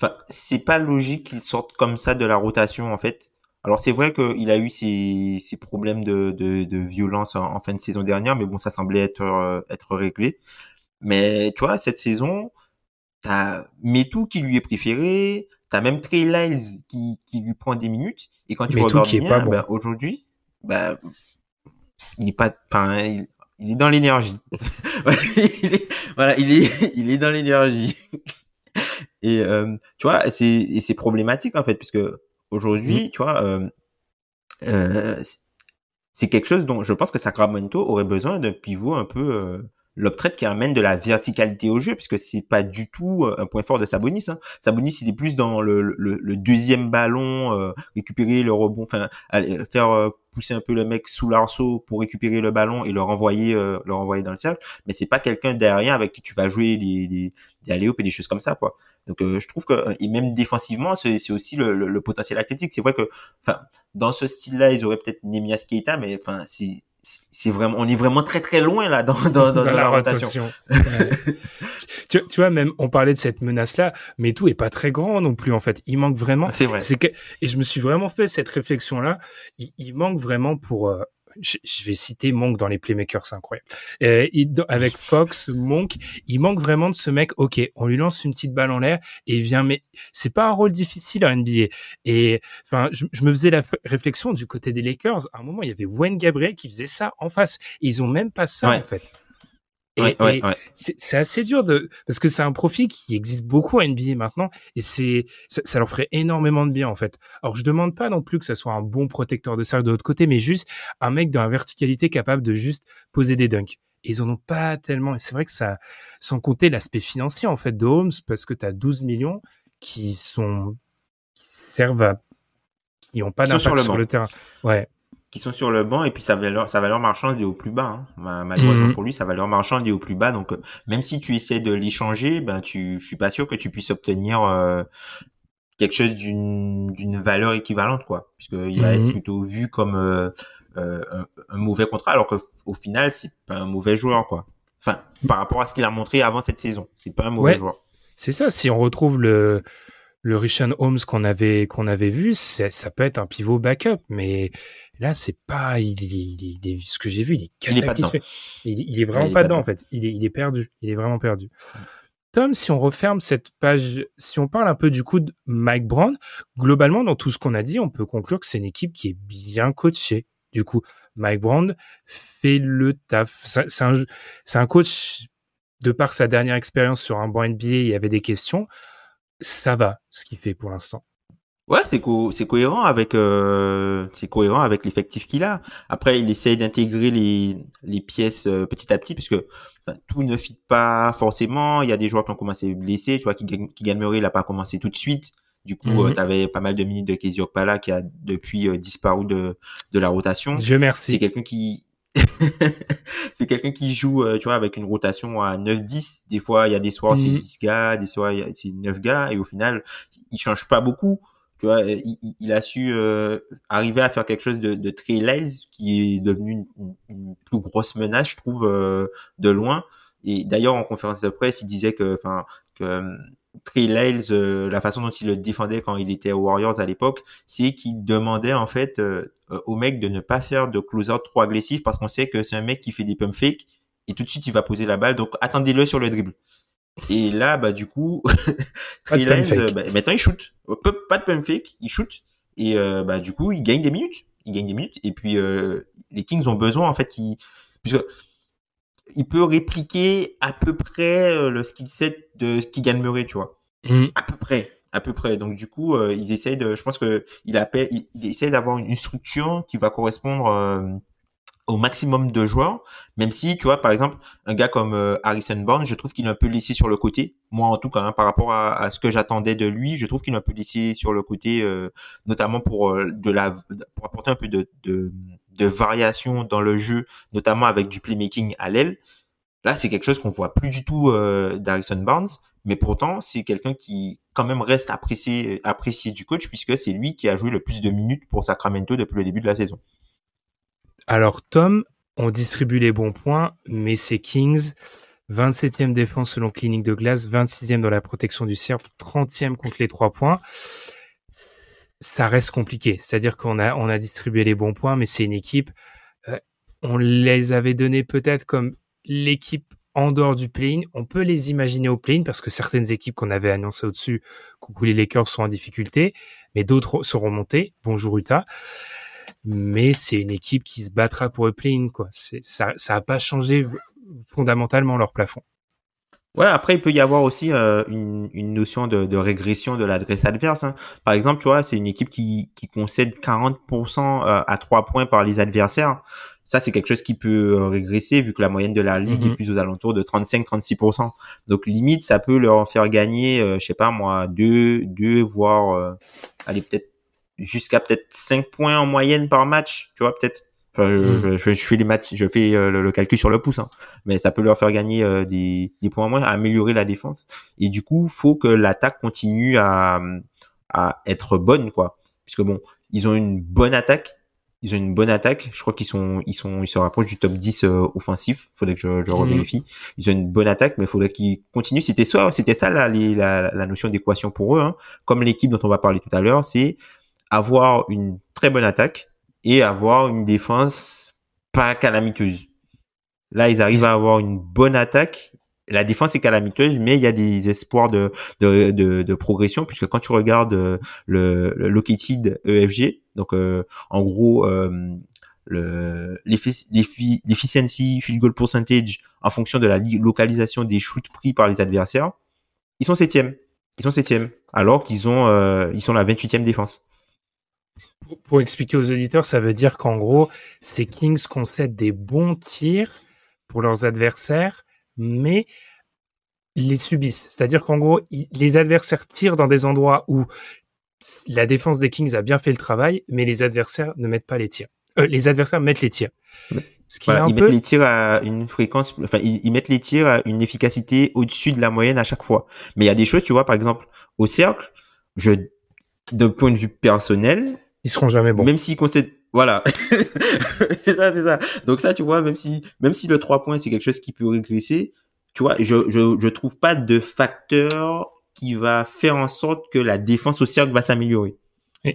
enfin, c'est pas logique qu'il sorte comme ça de la rotation en fait. Alors c'est vrai qu'il a eu ses, ses problèmes de, de, de violence en, fin de saison dernière, mais bon, ça semblait être euh, être réglé. Mais tu vois, cette saison, t'as Metou qui lui est préféré, t'as même Trey Lyles qui, qui lui prend des minutes, et quand tu regardes bien, ben, aujourd'hui, ben, il est pas, enfin, il, est dans l'énergie. voilà, il est, il est dans l'énergie. et euh, tu vois, c'est, c'est problématique en fait, puisque aujourd'hui, mmh. tu vois, euh, euh, c'est quelque chose dont je pense que Sacramento aurait besoin d'un pivot un peu euh, l'optrette qui amène de la verticalité au jeu, puisque c'est pas du tout euh, un point fort de Sabonis. Hein. Sabonis, il est plus dans le, le, le deuxième ballon, euh, récupérer le rebond, enfin faire euh, pousser un peu le mec sous l'arceau pour récupérer le ballon et le renvoyer, le renvoyer dans le cercle. Mais c'est pas quelqu'un derrière avec qui tu vas jouer des des, des et des choses comme ça, quoi. Donc je trouve que et même défensivement, c'est aussi le, le, potentiel athlétique. C'est vrai que, enfin, dans ce style-là, ils auraient peut-être Nemias Keita, mais enfin, c'est c'est vraiment, on est vraiment très très loin là dans, dans, dans, la, rotation. tu, tu, vois, même on parlait de cette menace-là, mais tout est pas très grand non plus en fait. Il manque vraiment. C'est vrai. Que, et je me suis vraiment fait cette réflexion-là. Il, il manque vraiment pour euh, je, vais citer Monk dans les playmakers, c'est incroyable. Euh, avec Fox, Monk, il manque vraiment de ce mec. Ok, on lui lance une petite balle en l'air et il vient. Mais c'est pas un rôle difficile à NBA. Et enfin, je, me faisais la réflexion du côté des Lakers. À un moment, il y avait Wayne Gabriel qui faisait ça en face. Et ils ont même pas ça en fait. Et, c'est assez dur de parce que c'est un profil qui existe beaucoup à NBA maintenant et c'est ça, leur ferait énormément de bien en fait. Alors je demande pas non plus que ça soit un bon protecteur de cercle de l'autre côté, mais juste un mec dans la verticalité capable de juste poser des dunks. Et ils en ont pas tellement. Et c'est vrai que ça, sans compter l'aspect financier en fait de Holmes, parce que tu as 12 millions qui sont qui servent à qui ont pas d'impact sur, le terrain. Ouais qui sont sur le banc et puis sa valeur sa valeur marchande est au plus bas hein. malheureusement mhm. pour lui sa valeur marchande est au plus bas donc euh, même si tu essaies de l'échanger ben tu je suis pas sûr que tu puisses obtenir euh, quelque chose d'une d'une valeur équivalente quoi puisque il va être mhm. plutôt vu comme euh, un, mauvais contrat alors que au final c'est pas un mauvais joueur quoi enfin par rapport à ce qu'il a montré avant cette saison c'est pas un mauvais joueur c'est ça si on retrouve le le Richard Holmes qu'on avait qu'on avait vu, ça peut être un pivot backup, mais Là, c'est pas, il, il, il, ce que j'ai vu, il est. Il, est vraiment pas, dedans, en fait. Il est, il est perdu. Il est vraiment perdu. Tom, si on referme cette page, si on parle un peu du coup de Mike Brown, globalement, dans tout ce qu'on a dit, on peut conclure que c'est une équipe qui est bien coachée. Du coup, Mike Brown fait le taf. C'est un, c'est un coach, de par sa dernière expérience sur un banc NBA, il y avait des questions. Ça va, ce qu'il fait pour l'instant. Ouais, c'est co c'est cohérent avec euh, c'est cohérent avec l'effectif qu'il a. Après, il essaye d'intégrer les les pièces euh, petit à petit puisque tout ne fit pas forcément. Il y a des joueurs qui ont commencé blessés, tu vois, qui qui il a pas commencé tout de suite. Du coup, euh, mhm. tu avais pas mal de minutes de Kezio Pala qui a depuis disparu de de la rotation. Je merci. C'est quelqu'un qui c'est quelqu'un qui joue, tu vois, avec une rotation à 9-10. Des fois, il y a des soirs, c'est 10 mhm. gars, des soirs, c'est 9 gars, et au final, il change pas beaucoup tu vois, il, a su euh, arriver à faire quelque chose de, de très qui est devenu une, plus grosse menace, je trouve, euh, de loin. Et d'ailleurs, en conférence de presse, il disait que, enfin, que euh, Trey Lyles, la façon dont il le défendait quand il était aux Warriors à l'époque, c'est qu'il demandait en fait au mec de ne pas faire de close-out trop agressif parce qu'on sait que c'est un mec qui fait des pump fakes et tout de suite il va poser la balle. Donc attendez-le sur le dribble. Et là, bah, du coup, Lyles, bah, maintenant il shoot. Pas de pump fake, il shoot. Et euh, bah, du coup, il gagne des minutes. Il gagne des minutes. Et puis, euh, les Kings ont besoin, en fait, il, puisque il peut répliquer à peu près euh, le skill set de Keegan Murray, tu vois. Mm. À peu près. À peu près. Donc, du coup, ils essayent de, je pense que il appelle, il, il essaie d'avoir une structure qui va correspondre au maximum de joueurs, même si, tu vois, par exemple, un gars comme euh, Harrison Barnes, je trouve qu'il est un peu laissé sur le côté. Moi, en tout cas, hein, par rapport à, ce que j'attendais de lui, je trouve qu'il est un peu laissé sur le côté, euh, notamment pour euh, de la, pour apporter un peu de, de, de variation dans le jeu, notamment avec du playmaking à l'aile. Là, c'est quelque chose qu'on voit plus du tout d'Harrison Barnes, mais pourtant, c'est quelqu'un qui quand même reste apprécié, du coach puisque c'est lui qui a joué le plus de minutes pour Sacramento depuis le début de la saison. Alors Tom, on distribue les bons points, mais c'est Kings, 27e défense selon Clinique de Glace, 26e dans la protection du cercle, 30e contre les trois points. Ça reste compliqué. C'est-à-dire qu'on a, on a distribué les bons points, mais c'est une équipe. Euh, on les avait donnés peut-être comme l'équipe en dehors du play-in. On peut les imaginer au play-in parce que certaines équipes qu'on avait annoncées au-dessus, coucou les Lakers, sont en difficulté, mais d'autres seront montées. Bonjour Utah mais c'est une équipe qui se battra pour le play-in, quoi. Ça, ça a pas changé fondamentalement leur plafond. Ouais, après il peut y avoir aussi euh, une, notion de, de, régression de l'adresse adverse. Hein. Par exemple, tu vois, c'est une équipe qui, qui concède 40% euh, à 3 points par les adversaires. Ça, c'est quelque chose qui peut euh, régresser vu que la moyenne de la ligue est mhm. plus aux alentours de 35-36%. Donc limite, ça peut leur faire gagner, je sais pas moi, deux, deux voire, allez peut-être jusqu'à peut-être 5 points en moyenne par match, tu vois, peut-être. Hmm. je, fais les matchs, je fais euh, le, calcul sur le pouce, hein. mais ça peut leur faire gagner euh, des, des, points en moins, améliorer la défense. Et du coup, faut que l'attaque continue à, à être bonne, quoi. Puisque bon, ils ont une bonne attaque, ils ont une bonne attaque. Je crois qu'ils sont, ils sont, ils se rapprochent du top 10 euh, offensif. Faudrait que je, je hmm. revérifie. Ils ont une bonne attaque, mais il faudrait qu'ils continuent. C'était ça, c'était ça la, la, la notion d'équation pour eux. Hein. Comme l'équipe dont on va parler tout à l'heure, c'est avoir une très bonne attaque et avoir une défense pas calamiteuse. Là, ils arrivent à avoir une bonne attaque. La défense est calamiteuse, mais il y a des espoirs de, de, de, progression, puisque quand tu regardes euh, le, le located EFG, donc euh, en gros, euh, l'efficiency field goal percentage en fonction de la localisation des shoots pris par les adversaires, ils sont septième. Ils sont septième, alors qu'ils ont, euh, ils sont la 28e défense pour expliquer aux auditeurs, ça veut dire qu'en gros, ces Kings concèdent des bons tirs pour leurs adversaires, mais les subissent. C'est-à-dire qu'en gros, les adversaires tirent dans des endroits où la défense des Kings a bien fait le travail, mais les adversaires ne mettent pas les tirs. Euh, les adversaires mettent les tirs. Ce qui ils mettent les tirs à une fréquence, enfin, ils, mettent les tirs à une efficacité au-dessus de la moyenne à chaque fois. Mais il y a des choses, tu vois, par exemple, au cercle, je, d'un point de vue personnel, ils seront jamais bons. Même s'ils concèdent, voilà. c'est ça, c'est ça. Donc ça, tu vois, même si, même si le 3 points, c'est quelque chose qui peut régresser, tu vois, je, je, je trouve pas de facteur qui va faire en sorte que la défense au cercle va s'améliorer.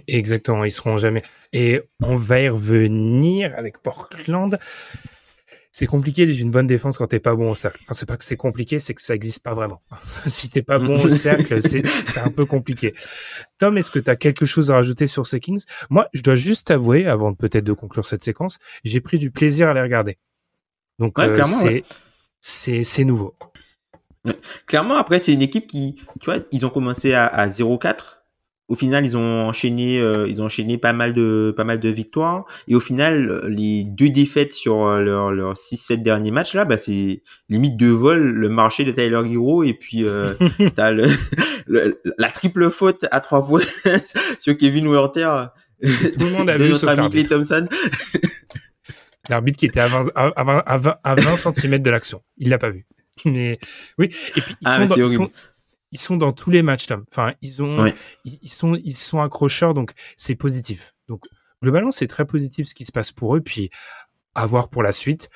Exactement, ils seront jamais. Et on va y revenir avec Portland c'est compliqué d'être une bonne défense quand t'es pas bon au cercle. Enfin, c'est pas que c'est compliqué, c'est que ça existe pas vraiment. si t'es pas bon au cercle, c'est un peu compliqué. Tom, est-ce que tu as quelque chose à rajouter sur ces Kings? Moi, je dois juste avouer, avant peut-être de conclure cette séquence, j'ai pris du plaisir à les regarder. Donc, euh, c'est c'est nouveau. Clairement, après, c'est une équipe qui, tu vois, ils ont commencé à, à 0-4 au final, ils ont enchaîné, euh, ils ont enchaîné pas mal de, pas mal de victoires. Et au final, les deux défaites sur leurs leur 6-7 derniers matchs là, bah c'est limite deux vols, le marché de Tyler Hero et puis euh, t'as le, la triple faute à trois points sur Kevin Werther. Tout le monde a vu notre ami Clay Thompson. L'arbitre qui était à 20, à 20, à 20, cm de l'action. Il l'a pas vu. Mais oui. Et puis ils ah, sont, ils sont dans tous les matchs, Tom. Enfin, ils ont, ils, sont, ils sont accrocheurs, donc c'est positif. Donc globalement, c'est très positif ce qui se passe pour eux. Puis à voir pour la suite.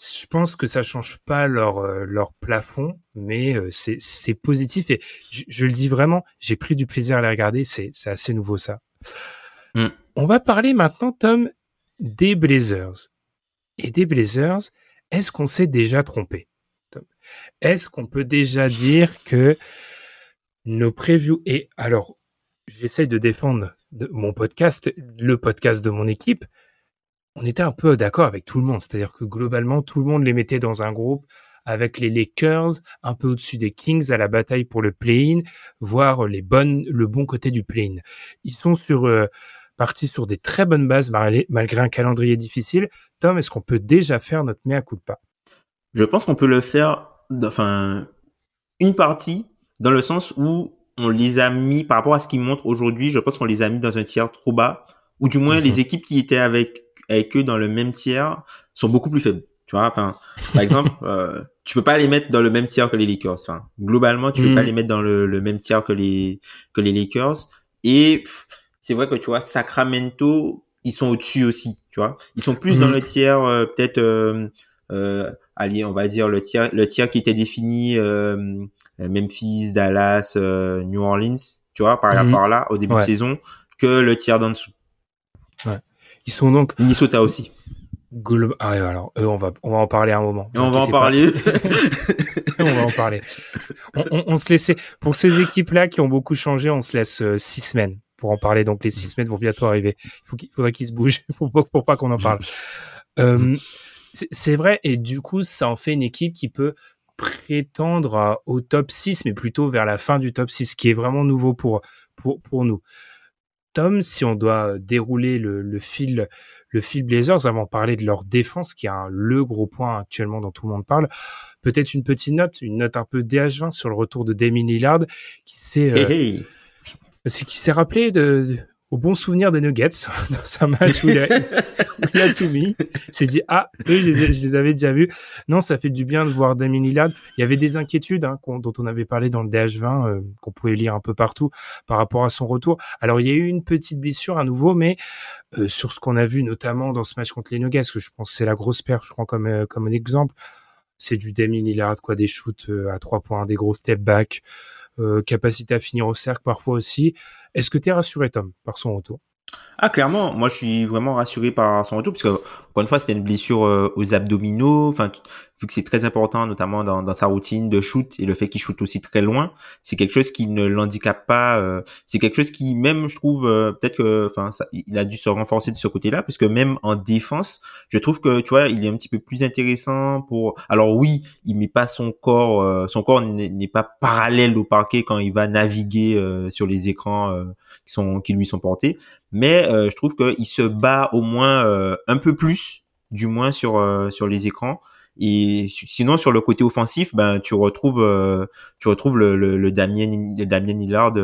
Je pense que ça change pas leur euh, leur plafond, mais euh, c'est c'est positif et je, le dis vraiment, j'ai pris du plaisir à les regarder. C'est c'est assez nouveau ça. Mm. On va parler maintenant, Tom, des Blazers et des Blazers. Est-ce qu'on s'est déjà trompé? Est-ce qu'on peut déjà dire que nos previews et alors j'essaye de défendre mon podcast, le podcast de mon équipe, on était un peu d'accord avec tout le monde, c'est-à-dire que globalement tout le monde les mettait dans un groupe avec les Lakers un peu au-dessus des Kings à la bataille pour le play-in, voire les bonnes, le bon côté du play-in. Ils sont sur euh, parti sur des très bonnes bases malgré un calendrier difficile. Tom, est-ce qu'on peut déjà faire notre mea culpa? Je pense qu'on peut le faire, enfin, une partie, dans le sens où on les a mis, par rapport à ce qu'ils montrent aujourd'hui, je pense qu'on les a mis dans un tiers trop bas, ou du moins les mhm. équipes qui étaient avec, avec eux dans le même tiers sont beaucoup plus faibles. Tu vois, enfin, par exemple, euh, tu peux pas les mettre dans le même tiers que les Lakers. Enfin, globalement, tu peux pas mhm. les mettre dans le, le, même tiers que les que les Lakers. Et c'est vrai que tu vois, Sacramento, ils sont au-dessus aussi. Tu vois, ils sont plus dans mhm. le tiers euh, peut-être. Euh, euh, allez, on va dire le tiers, le tiers qui était défini euh, Memphis, Dallas, euh, New Orleans, tu vois, par, par là au début de saison, que le tiers d'en dessous. Ouais. Ils sont donc Minnesota aussi. Ah, alors eux, on va on va en parler un moment. On va en parler. on va en parler. On, on, se laissait pour ces équipes-là qui ont beaucoup changé, on se laisse euh, six semaines pour en parler. Donc les six semaines vont bientôt arriver. Il faut qu'il faudrait qu'ils se bougent pour, pour pas qu'on en parle. Euh, c'est vrai et du coup ça en fait une équipe qui peut prétendre au top 6 mais plutôt vers la fin du top 6 qui est vraiment nouveau pour pour pour nous. Tom, si on doit dérouler le, le fil le fil Blazers avant de parler de leur défense qui a le gros point actuellement dont tout le monde parle, peut-être une petite note, une note un peu DH20 sur le retour de Damien Lillard qui s'est euh, qui s'est rappelé de, au bon souvenir des Nuggets dans un match où il a, tout mis. Il s'est dit ah eux je les, avais déjà vus. Non ça fait du bien de voir Damien Lillard. Il y avait des inquiétudes hein, dont on avait parlé dans le DH20 euh, qu'on pouvait lire un peu partout par rapport à son retour. Alors il y a eu une petite blessure à nouveau, mais euh, sur ce qu'on a vu notamment dans ce match contre les Nuggets, que je pense c'est la grosse perte, je crois comme euh, comme un exemple, c'est du Damien Lillard quoi, des shoots à trois points, des gros step back. Capacité à finir au cercle parfois aussi. Est-ce que tu rassuré, Tom, par son retour? Ah clairement, moi je suis vraiment rassuré par son retour parce encore une fois c'était une blessure euh, aux abdominaux, enfin vu que c'est très important notamment dans, dans, sa routine de shoot et le fait qu'il shoot aussi très loin, c'est quelque chose qui ne l'handicape pas, euh, c'est quelque chose qui même je trouve euh, peut-être que enfin il a dû se renforcer de ce côté-là parce que même en défense, je trouve que tu vois, il est un petit peu plus intéressant pour alors oui, il met pas son corps son corps n'est pas parallèle au parquet quand il va naviguer sur les écrans qui sont qui lui sont portés, mais euh, je trouve qu'il se bat au moins euh, un peu plus, du moins sur euh, sur les écrans. Et sinon sur le côté offensif, ben tu retrouves tu retrouves le, le, le Damien le Damien Hillard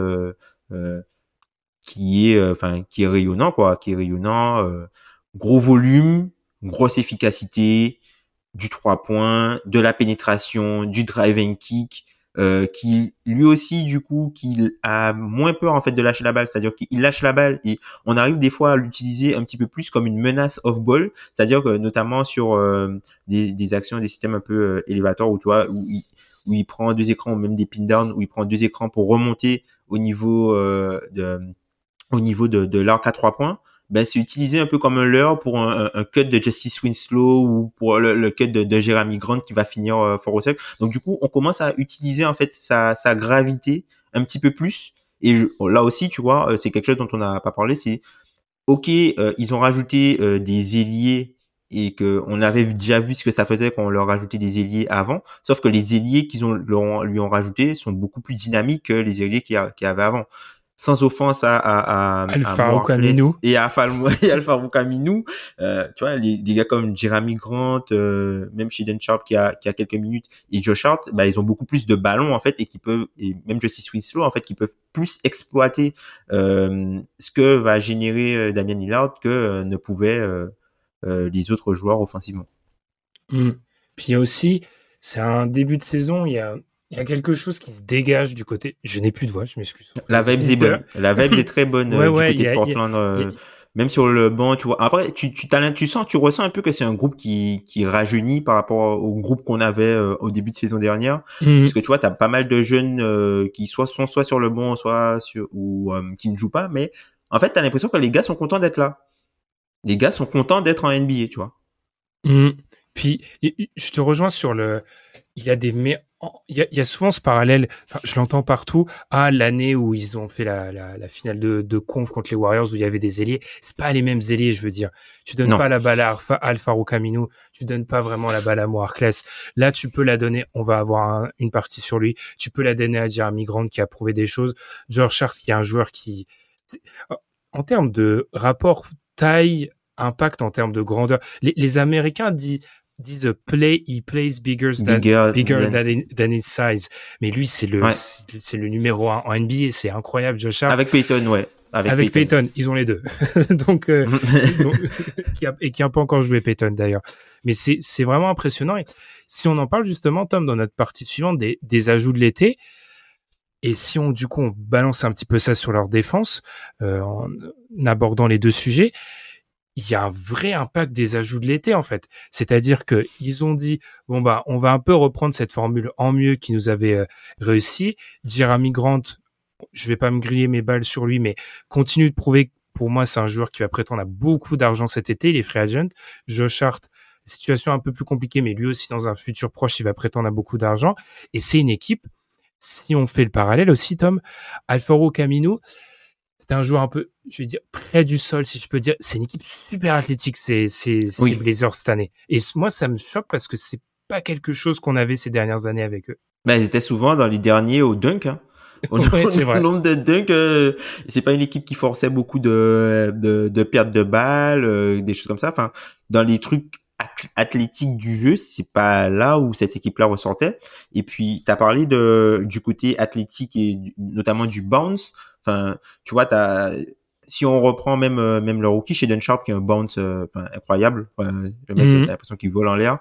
qui est enfin qui est rayonnant quoi, qui est rayonnant, gros volume, grosse efficacité, du 3 points, de la pénétration, du drive and kick, euh, qui lui aussi du coup qu'il a moins peur en fait de lâcher la balle, c'est-à-dire qu'il lâche la balle et on arrive des fois à l'utiliser un petit peu plus comme une menace off ball, c'est-à-dire que notamment sur euh, des, actions, des systèmes un peu euh, élévateurs où où il, où il prend deux écrans ou même des pin down où il prend deux écrans pour remonter au niveau de au niveau de l'arc à trois points ben c'est utilisé un peu comme un leurre pour un, un, cut de Justice Winslow ou pour le, cut de, de, Jeremy Grant qui va finir euh, fort au sec. Donc du coup, on commence à utiliser en fait sa, sa gravité un petit peu plus. Et là aussi, tu vois, euh, c'est quelque chose dont on n'a pas parlé. C'est ok, euh, ils ont rajouté euh, des ailiers et que on avait déjà vu ce que ça faisait quand on leur rajoutait des ailiers avant. Sauf que les ailiers qu'ils ont lui ont rajouté sont beaucoup plus dynamiques que les ailiers qu'il y, avait avant sans offense à, à, à Alpha et à Alpha, et Alpha euh, tu vois les, les, gars comme Jeremy Grant euh, même Shaden Sharp qui a qui a quelques minutes et Josh Hart bah ils ont beaucoup plus de ballons en fait et qui peuvent et même Justice Winslow en fait qui peuvent plus exploiter euh, ce que va générer euh, Damien Lillard que ne pouvaient les autres joueurs offensivement. Mmh. Puis il y a aussi c'est un début de saison il y a il y a quelque chose qui se dégage du côté. Je n'ai plus de voix, je m'excuse. La vibe est bonne. La vibe est très bonne euh, du côté de Portland. Euh, même sur le banc, tu vois. Après, tu, tu, tu sens, tu ressens un peu que c'est un groupe qui, qui rajeunit par rapport au groupe qu'on avait euh, au début de saison dernière. Mhm. Parce que tu vois, tu as pas mal de jeunes qui soit sont soit sur le banc, soit sur, ou qui ne jouent pas. Mais en fait, tu as l'impression que les gars sont contents d'être là. Les gars sont contents d'être en NBA, tu vois. Mhm. Puis, je te rejoins sur le. Il y a des il y a, y a, souvent ce parallèle, enfin, je l'entends partout, à l'année où ils ont fait la, la, la, finale de, de conf contre les Warriors où il y avait des ailiers. C'est pas les mêmes ailiers, je veux dire. Tu donnes pas la balle à Alpha, Alpha Camino, tu donnes pas vraiment la balle à Moarclès. Là, tu peux la donner, on va avoir une partie sur lui. Tu peux la donner à Jeremy Grant qui a prouvé des choses. George Hart qui est un joueur qui, en termes de rapport taille, impact en termes de grandeur, les, les Américains disent disent play he plays bigger than bigger, than, his size. Mais lui c'est le c'est le numéro un en NBA c'est incroyable Josh Hart avec Peyton ouais. Avec, Peyton. ils ont les deux. Donc euh, qui a, et qui a pas encore joué Peyton d'ailleurs. Mais c'est c'est vraiment impressionnant. Et si on en parle justement Tom dans notre partie suivante des des ajouts de l'été et si on du coup on balance un petit peu ça sur leur défense euh, en abordant les deux sujets il y a un vrai impact des ajouts de l'été en fait. C'est-à-dire que ils ont dit bon bah on va un peu reprendre cette formule en mieux qui nous avait euh, réussi. Jeremy Grant, je vais pas me griller mes balles sur lui, mais continue de prouver. Pour moi, c'est un joueur qui va prétendre à beaucoup d'argent cet été. Il est free agent. Josh Hart, situation un peu plus compliquée, mais lui aussi dans un futur proche, il va prétendre à beaucoup d'argent. Et c'est une équipe. Si on fait le parallèle aussi, Tom, Alfaro Camino, c'était un joueur un peu, je vais dire, près du sol, si je peux dire. C'est une équipe super athlétique, ces, ces, Blazers cette année. Et moi, ça me choque parce que c'est pas quelque chose qu'on avait ces dernières années avec eux. Ben, ils étaient souvent dans les derniers au dunk, hein. Au c'est vrai. nombre de dunk, euh, c'est pas une équipe qui forçait beaucoup de, de, de pertes de balles, euh, des choses comme ça. Enfin, dans les trucs athlétiques du jeu, c'est pas là où cette équipe-là ressortait. Et puis, tu as parlé de, du côté athlétique et notamment du bounce. Enfin, tu vois, t'as si on reprend même euh, même le rookie chez Sharp qui a un bounce euh, incroyable, le mec mhm. a l'impression qu'il vole en l'air.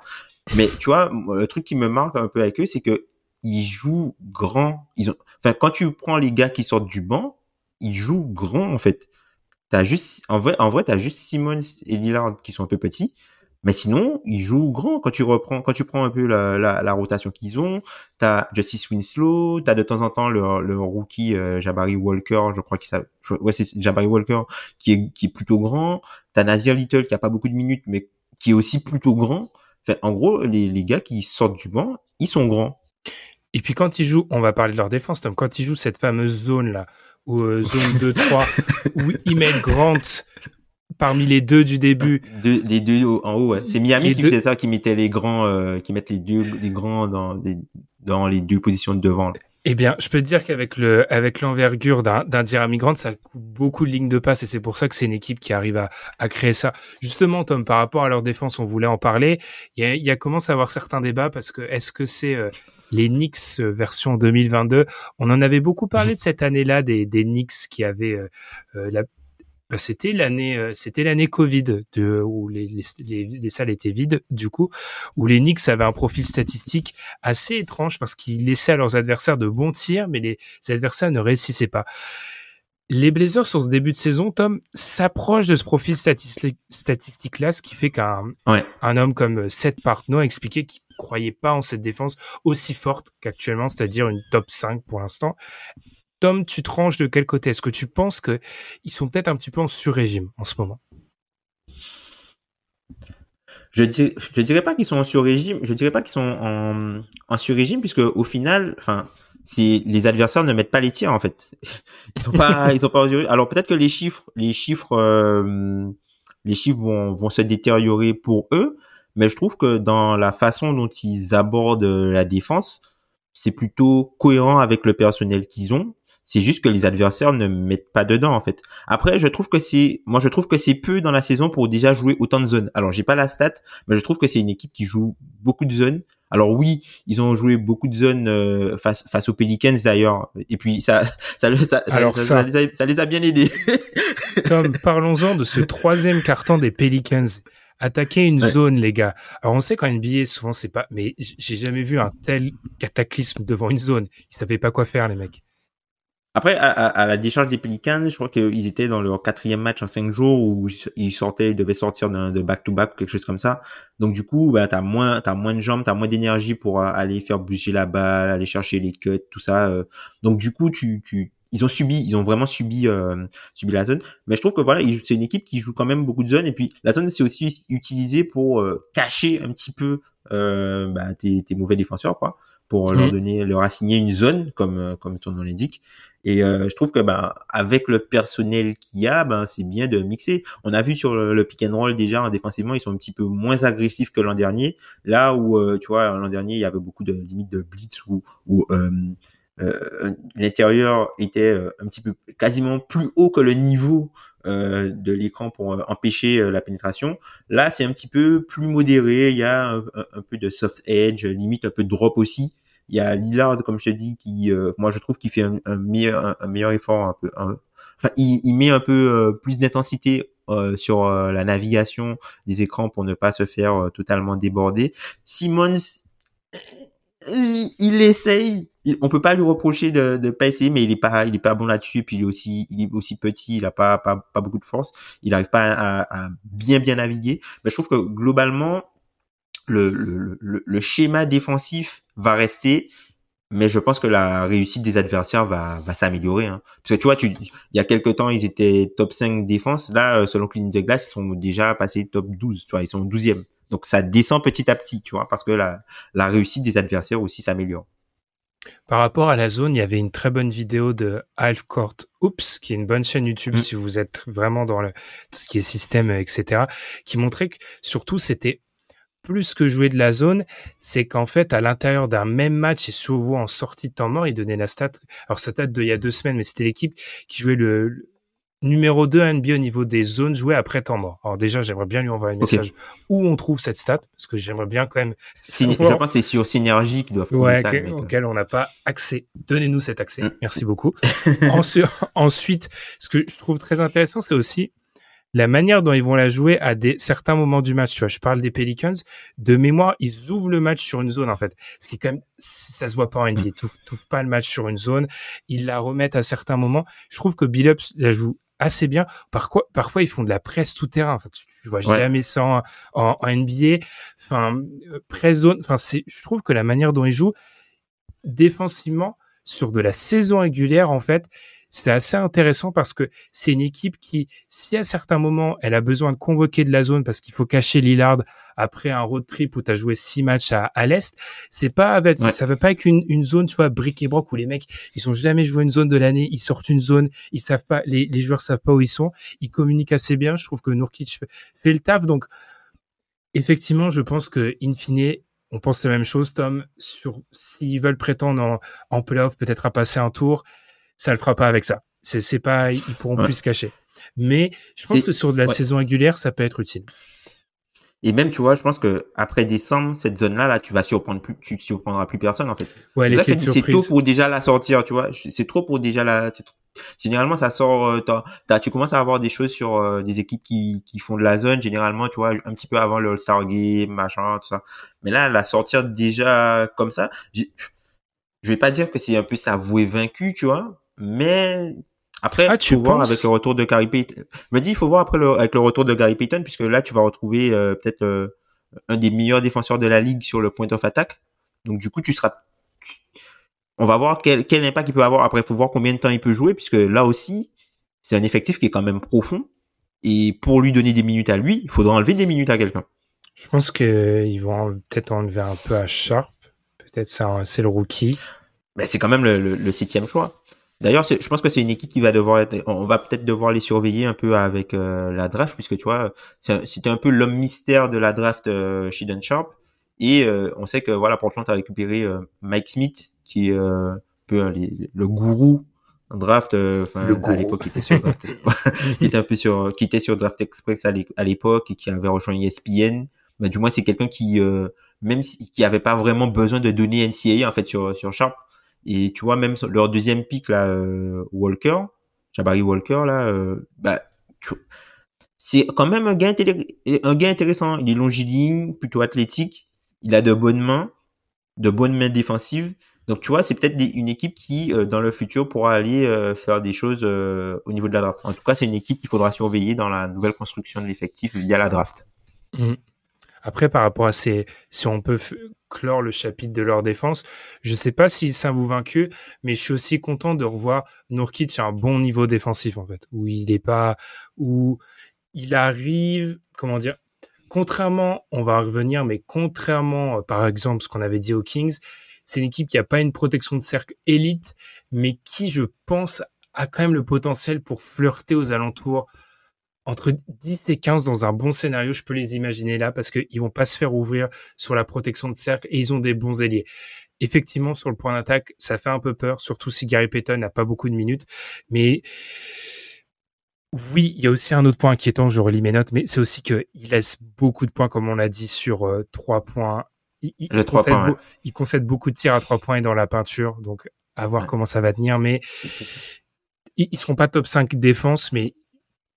Mais tu vois, le truc qui me marque un peu avec eux, c'est que ils jouent grand. Ils ont, enfin, quand tu prends les gars qui sortent du banc, ils jouent grand en fait. T'as juste, en vrai, en vrai, t'as juste Simmons et Lillard qui sont un peu petits. Mais sinon, ils jouent grand quand tu reprends, quand tu prends un peu la, la, la rotation qu'ils ont. T'as Justice Winslow, t'as de temps en temps le, le rookie euh, Jabari Walker, je crois qu'il s'appelle, ouais c'est Jabari Walker qui est qui est plutôt grand. T'as Nazir Little qui a pas beaucoup de minutes mais qui est aussi plutôt grand. Enfin, en gros, les, les gars qui sortent du banc, ils sont grands. Et puis quand ils jouent, on va parler de leur défense, Tom, quand ils jouent cette fameuse zone là, ou euh, zone 2-3, où ils mettent Grant parmi les deux du début. les deux en haut, ouais. C'est Miami qui faisait ça, qui mettait les grands, euh, qui mettent les deux, les grands dans, dans les deux positions de devant. Eh bien, je peux te dire qu'avec le, avec l'envergure d'un, d'un Jeremy Grant, ça coupe beaucoup de lignes de passe et c'est pour ça que c'est une équipe qui arrive à, à créer ça. Justement, Tom, par rapport à leur défense, on voulait en parler. Il y a, y a commencé à avoir certains débats parce que est-ce que c'est euh, les Knicks euh, version 2022 On en avait beaucoup parlé de cette année-là des, des Knicks qui avaient la, bah, c'était l'année euh, c'était l'année Covid de, où les, les, les, salles étaient vides du coup où les Knicks avaient un profil statistique assez étrange parce qu'ils laissaient à leurs adversaires de bons tirs mais les, adversaires ne réussissaient pas. Les Blazers sur ce début de saison, Tom, s'approchent de ce profil statistique, statistique là, ce qui fait qu'un un homme comme Seth Partnow a expliqué qu'il croyait pas en cette défense aussi forte qu'actuellement, c'est-à-dire une top 5 pour l'instant. Tom, tu tranches de quel côté? Est-ce que tu penses qu'ils sont peut-être un petit peu en sur-régime en ce moment? Je, ne je dirais pas qu'ils sont en sur-régime, je dirais pas qu'ils sont en, sur-régime, puisque au final, enfin, si les adversaires ne mettent pas les tirs, en fait. Ils sont pas, ils sont pas Alors peut-être que les chiffres, les chiffres, euh, les chiffres vont, vont se détériorer pour eux, mais je trouve que dans la façon dont ils abordent la défense, c'est plutôt cohérent avec le personnel qu'ils ont c'est juste que les adversaires ne mettent pas dedans en fait. Après, je trouve que c'est, moi je trouve que c'est peu dans la saison pour déjà jouer autant de zones. Alors j'ai pas la stat, mais je trouve que c'est une équipe qui joue beaucoup de zones. Alors oui, ils ont joué beaucoup de zones euh, face face aux Pelicans d'ailleurs, et puis ça ça, ça, Alors ça, les, a, ça les, a, bien aidés. Comme parlons-en de ce troisième carton des Pelicans. Attaquer une zone, les gars. Alors on sait qu'en NBA, souvent c'est pas, mais j'ai jamais vu un tel cataclysme devant une zone. Ils savaient pas quoi faire, les mecs. Après, à, à, la décharge des Pelicans, je crois qu'ils étaient dans leur quatrième match en cinq jours où ils sortaient, ils devaient sortir de back-to-back, quelque chose comme ça. Donc du coup, bah, t'as moins, t'as moins de jambes, t'as moins d'énergie pour euh, aller faire bouger la balle, aller chercher les cuts, tout ça. Euh. Donc du coup, tu, tu, ils ont subi, ils ont vraiment subi, euh, subi la zone. Mais je trouve que voilà, c'est une équipe qui joue quand même beaucoup de zones. Et puis la zone, c'est aussi utilisé pour cacher un petit peu bah, tes, tes mauvais défenseurs, quoi pour leur mmh. donner, leur assigner une zone, comme comme ton nom l'indique. Et euh, je trouve que ben avec le personnel qu'il y a, ben c'est bien de mixer. On a vu sur le, pick and roll déjà défensivement, ils sont un petit peu moins agressifs que l'an dernier. Là où euh, tu vois l'an dernier, il y avait beaucoup de limites de blitz où, où euh, l'intérieur était un petit peu quasiment plus haut que le niveau euh, de l'écran pour euh, empêcher euh, la pénétration. Là, c'est un petit peu plus modéré. Il y a un, peu de soft edge, limite un peu de drop aussi. Il y a Lillard, comme je te dis, qui, moi, je trouve qu'il fait un, meilleur, un, meilleur effort, un peu. enfin, il, il, met un peu plus d'intensité sur la navigation des écrans pour ne pas se faire totalement déborder. Simmons, il, il essaye, on peut pas lui reprocher de, de pas essayer, mais il est pas, il est pas bon là-dessus. Puis il est aussi, il est aussi petit, il a pas, pas, pas beaucoup de force. Il arrive pas à, à bien, bien naviguer. Mais je trouve que globalement, le, le, le, le, schéma défensif va rester, mais je pense que la réussite des adversaires va, va s'améliorer. Hein. Parce que tu vois, tu, il y a quelques temps, ils étaient top 5 défense. Là, euh, selon Clean de Glass, ils sont déjà passés top 12. Tu vois, ils sont 12e. Donc ça descend petit à petit, tu vois, parce que la, la réussite des adversaires aussi s'améliore. Par rapport à la zone, il y avait une très bonne vidéo de Half Court Oops, qui est une bonne chaîne YouTube mm. si vous êtes vraiment dans le, tout ce qui est système, etc., qui montrait que surtout c'était plus que jouer de la zone, c'est qu'en fait, à l'intérieur d'un même match et souvent en sortie de temps mort, il donnait la stat. Alors, ça date d'il y a deux semaines, mais c'était l'équipe qui jouait le, numéro 2 NBA au niveau des zones jouées après temps mort. Alors déjà, j'aimerais bien lui envoyer un message où on trouve cette stat, parce que j'aimerais bien quand même... je pense que c'est sur Synergie qui doivent trouver ça. auquel on n'a pas accès. Donnez-nous cet accès. Mm. Merci beaucoup. ensuite, ce que je trouve très intéressant, c'est aussi la manière dont ils vont la jouer à des certains moments du match. Tu vois, je parle des Pelicans. De mémoire, ils ouvrent le match sur une zone en fait. Ce qui est quand même, ça se voit pas en NBA. Ils ouvrent pas le match sur une zone. Ils la remettent à certains moments. Je trouve que Billups la joue assez bien. Parfois, parfois ils font de la presse tout terrain. Enfin, tu, vois jamais ça en, en, NBA. Enfin, euh, presse zone. Enfin, c'est, je trouve que la manière dont ils jouent défensivement sur de la saison régulière, en fait, c'est assez intéressant parce que c'est une équipe qui, si à certains moments elle a besoin de convoquer de la zone parce qu'il faut cacher Lillard après un road trip où tu as joué six matchs à, à l'est, c'est pas avec, ça veut pas être une, une zone, tu vois, brick et broc où les mecs, ils ont jamais joué une zone de l'année, ils sortent une zone, ils savent pas, les, les joueurs savent pas où ils sont, ils communiquent assez bien. Je trouve que Nurkic fait, fait le taf. Donc, effectivement, je pense que, in fine, on pense la même chose, Tom, sur s'ils veulent prétendre en, en playoff, peut-être à passer un tour, ça le fera pas avec ça. C'est, pas, ils pourront plus se cacher. Mais je pense que sur de la saison régulière, ça peut être utile. Et même, tu vois, je pense que après décembre, cette zone-là, là, tu vas surprendre plus, tu surprendras plus personne, en fait. Ouais, c'est tôt pour déjà la sortir, tu vois. C'est trop pour déjà la, généralement, ça sort, euh, tu commences à avoir des choses sur euh, des équipes qui, qui font de la zone, généralement, tu vois, un petit peu avant le All-Star Game, machin, tout ça. Mais là, la sortir déjà comme ça, je vais pas dire que c'est un peu s'avouer vaincu, tu vois, mais après, ah, tu faut voir avec le retour de Gary Payton. Je me dis, il faut voir après le, avec le retour de Gary Payton, puisque là, tu vas retrouver euh, peut-être euh, un des meilleurs défenseurs de la ligue sur le point of attack. Donc, du coup, tu seras. On va voir quel, quel impact il peut avoir. Après, il faut voir combien de temps il peut jouer, puisque là aussi, c'est un effectif qui est quand même profond. Et pour lui donner des minutes à lui, il faudra enlever des minutes à quelqu'un. Je pense qu'ils vont peut-être enlever un peu à Sharp. Peut-être c'est le rookie. Mais c'est quand même le, le septième choix. D'ailleurs, je pense que c'est une équipe qui va devoir être, on va peut-être devoir les surveiller un peu avec euh, la draft, puisque tu vois, c'était un peu l'homme mystère de la draft euh, Shiden Sharp. Et euh, on sait que voilà, Portland a récupéré euh, Mike Smith, qui est un peu le gourou draft. Enfin, à l'époque, qui était sur draft, qui était un peu sur, qui était sur Draft Express à l'époque et qui avait rejoint ESPN. Mais du moins, c'est quelqu'un qui, même si, qui avait pas vraiment besoin de donner NCAA en fait sur sur Sharp et tu vois, même leur deuxième pic, là, euh, Walker, Jabari Walker, là, euh, bah, c'est quand même un gars, un intéressant. Il est longiligne, plutôt athlétique. Il a de bonnes mains, de bonnes mains défensives. Donc, tu vois, c'est peut-être une équipe qui, euh, dans le futur, pourra aller faire des choses au niveau de la draft. En tout cas, c'est une équipe qu'il faudra surveiller dans la nouvelle construction de l'effectif via la draft. Mmh. Après, par rapport à ces, si on peut clore le chapitre de leur défense, je sais pas si ça vous vaincu, mais je suis aussi content de revoir Nourkic à un bon niveau défensif, en fait, où il est pas, où il arrive, comment dire, contrairement, on va revenir, mais contrairement, euh, par exemple, ce qu'on avait dit aux Kings, c'est une équipe qui a pas une protection de cercle élite, mais qui, je pense, a quand même le potentiel pour flirter aux alentours entre 10 et 15 dans un bon scénario, je peux les imaginer là parce qu'ils vont pas se faire ouvrir sur la protection de cercle et ils ont des bons ailiers. Effectivement, sur le point d'attaque, ça fait un peu peur, surtout si Gary Payton n'a pas beaucoup de minutes. Mais Oui, il y a aussi un autre point inquiétant, je relis mes notes, mais c'est aussi qu'il laisse beaucoup de points, comme on l'a dit, sur euh, trois points. Il, il, Le trois concède points, il concède beaucoup de tirs à trois points et dans la peinture, donc à voir Ouais. comment ça va tenir. Mais ils, ils seront pas top 5 défense, mais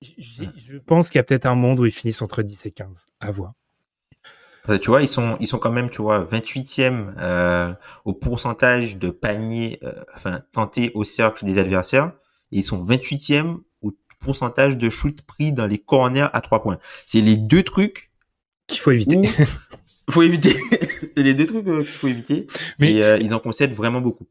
je pense qu'il y a peut-être un monde où ils finissent entre 10 et 15. À voir. Tu vois, ils sont, ils sont quand même, tu vois, 28e euh, au pourcentage de paniers, euh, enfin, tentés au cercle des adversaires. Et ils sont 28e au pourcentage de shoot pris dans les corners à trois points. C'est les deux trucs Qu'il faut éviter. où faut éviter. C'est les deux trucs euh, qu'il faut éviter. Mais- Et euh, ils en concèdent vraiment beaucoup.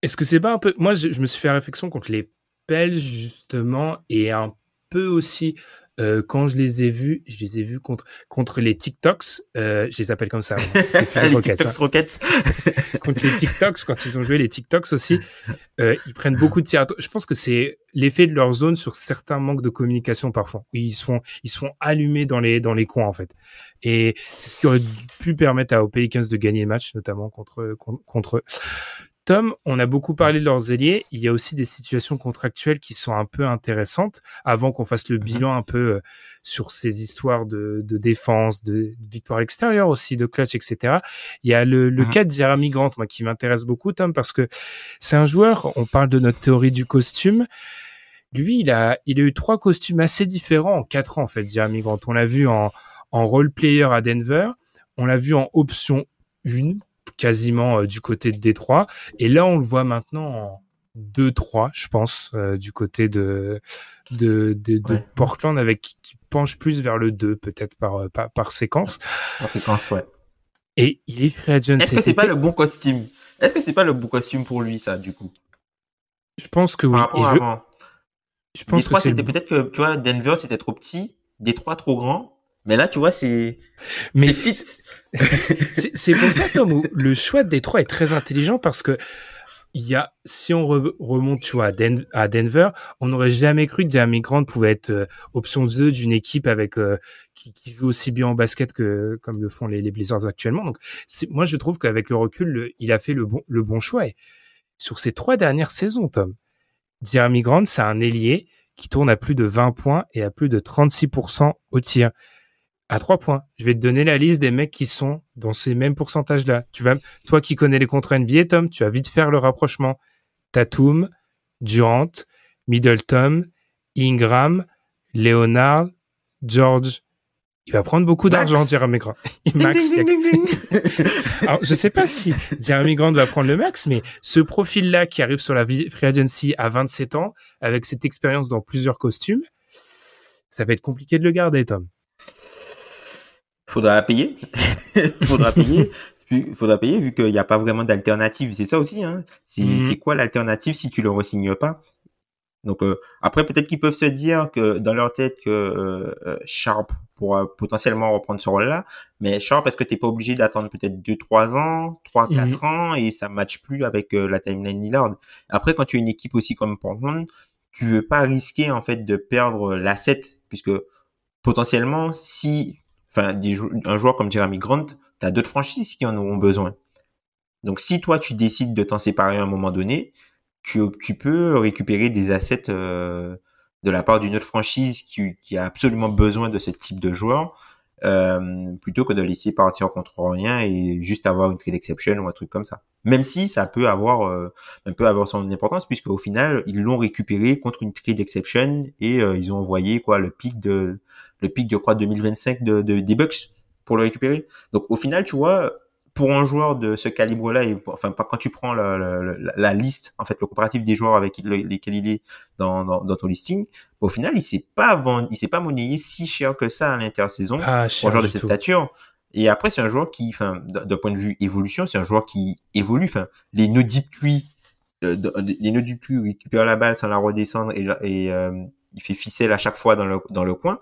Est-ce que c'est pas un peu. Moi, je, je me suis fait réflexion contre les Pels, justement, et un peu aussi. euh, quand je les ai vus, je les ai vus contre contre les TikToks, euh, je les appelle comme ça. les TikToks hein. Contre les TikToks, quand ils ont joué les TikToks aussi, euh, ils prennent beaucoup de tirs. Je pense que c'est l'effet de leur zone sur certains manques de communication parfois. Ils se font, ils se font allumer dans les, dans les coins, en fait. Et c'est ce qui aurait pu permettre à, aux Pelicans de gagner le match, notamment contre, contre, contre eux. Tom, on a beaucoup parlé de leurs ailiers. Il y a aussi des situations contractuelles qui sont un peu intéressantes avant qu'on fasse le bilan un peu euh, sur ces histoires de, de défense, de, de victoire extérieure aussi, de clutch, etc. Il y a le, le Mhm. cas de Jeremy Grant, moi, qui m'intéresse beaucoup, Tom, parce que c'est un joueur, on parle de notre théorie du costume. Lui, il a, il a eu trois costumes assez différents en quatre ans, en fait, Jeremy Grant. On l'a vu en, en role player à Denver. On l'a vu en option 1, quasiment euh, du côté de Détroit. Et là, on le voit maintenant en 2-3, je pense, euh, du côté de, de, de, de Ouais. Portland, avec qui, qui penche plus vers le 2, peut-être par, euh, par, par séquence. En séquence, ouais. Et il est free agent. Est-ce que c'est pas le bon costume? Est-ce que c'est pas le bon costume pour lui, ça, du coup? Je pense que oui. Par rapport Et à je, avant. je pense que Détroit, c'était peut-être que, tu vois, Denver, c'était trop petit, Détroit, trop grand. Mais là, tu vois, c'est, c'est fit. c'est pour ça, Tom, où le choix de Détroit est très intelligent parce que il y a, si on re- remonte, tu vois, à, Den- à Denver, on n'aurait jamais cru que Jeremy Grant pouvait être euh, option 2 d'une équipe avec euh, qui, qui joue aussi bien en basket que comme le font les, les Blazers actuellement. Donc, moi, je trouve qu'avec le recul, le- il a fait le bon, le bon choix. Et sur ces trois dernières saisons, Tom, Jeremy Grant, c'est un ailier qui tourne à plus de 20 points et à plus de 36% au tir. À trois points. Je vais te donner la liste des mecs qui sont dans ces mêmes pourcentages-là. Tu vas, toi qui connais les contrats NBA, Tom, tu vas vite faire le rapprochement. Tatum, Durant, Middleton, Ingram, Leonard, George. Il va prendre beaucoup d'argent, Jeremy Grant. Max, Ding, ding, ding, ding. alors, je sais pas si Jeremy Grant va prendre le max, mais ce profil-là qui arrive sur la free agency à 27 ans, avec cette expérience dans plusieurs costumes, ça va être compliqué de le garder, Tom. Faudra payer. Faudra payer. Faudra payer vu qu'il n'y a pas vraiment d'alternative. C'est ça aussi, hein. C'est Mhm. c'est quoi l'alternative si tu le re-signes pas? Donc, euh, après, peut-être qu'ils peuvent se dire que dans leur tête que euh, euh, Sharp pourra potentiellement reprendre ce rôle-là. Mais Sharp, est-ce que t'es pas obligé d'attendre peut-être 2-3 ans, 3-4 Mhm. ans et ça matche plus avec euh, la timeline Lillard? Après, quand tu as une équipe aussi comme Portland, tu veux pas risquer en fait de perdre l'asset puisque potentiellement si enfin un joueur comme Jeremy Grant, tu as d'autres franchises qui en auront besoin. Donc si toi tu décides de t'en séparer à un moment donné, tu, peux récupérer des assets euh, de la part d'une autre franchise qui, a absolument besoin de ce type de joueur euh, plutôt que de laisser partir contre rien et juste avoir une trade exception ou un truc comme ça. Même si ça peut avoir euh, un peu avoir son importance puisque au final ils l'ont récupéré contre une trade exception et euh, ils ont envoyé quoi le pic de le pic de quoi 2025 de, de des Bucks pour le récupérer. Donc au final tu vois pour un joueur de ce calibre-là, et enfin pas quand tu prends la, la, la, la liste, en fait le comparatif des joueurs avec le- lesquels il est dans, dans, dans ton listing, au final il s'est pas vendu, il s'est pas monnayé si cher que ça à l'intersaison Ah, pour un joueur de cette tout. stature. Et après, c'est un joueur qui, enfin, d'un point de vue évolution, c'est un joueur qui évolue. Enfin, les no deep tree, euh, les no deep tree, récupère la balle sans la redescendre et, et euh, il fait ficelle à chaque fois dans le dans le coin.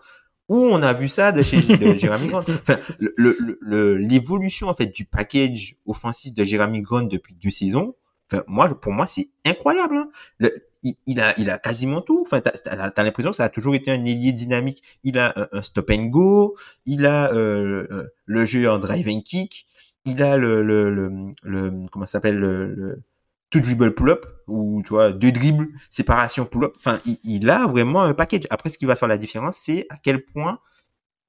Où on a vu ça de chez de Jeremy Grant. Enfin, le- le- le- l'évolution en fait du package offensif de Jeremy Grant depuis deux saisons. Enfin, moi, pour moi, c'est incroyable. hein. Il, il a, il a quasiment tout. Enfin, t'as, l'impression que ça a toujours été un ailier dynamique. Il a un, un stop and go. Il a euh, euh, le jeu en drive and kick. Il a le, le, le, le comment ça s'appelle le, le, tout dribble pull-up ou tu vois deux dribbles, séparation pull-up. Enfin, il, a vraiment un package. Après, ce qui va faire la différence, c'est à quel point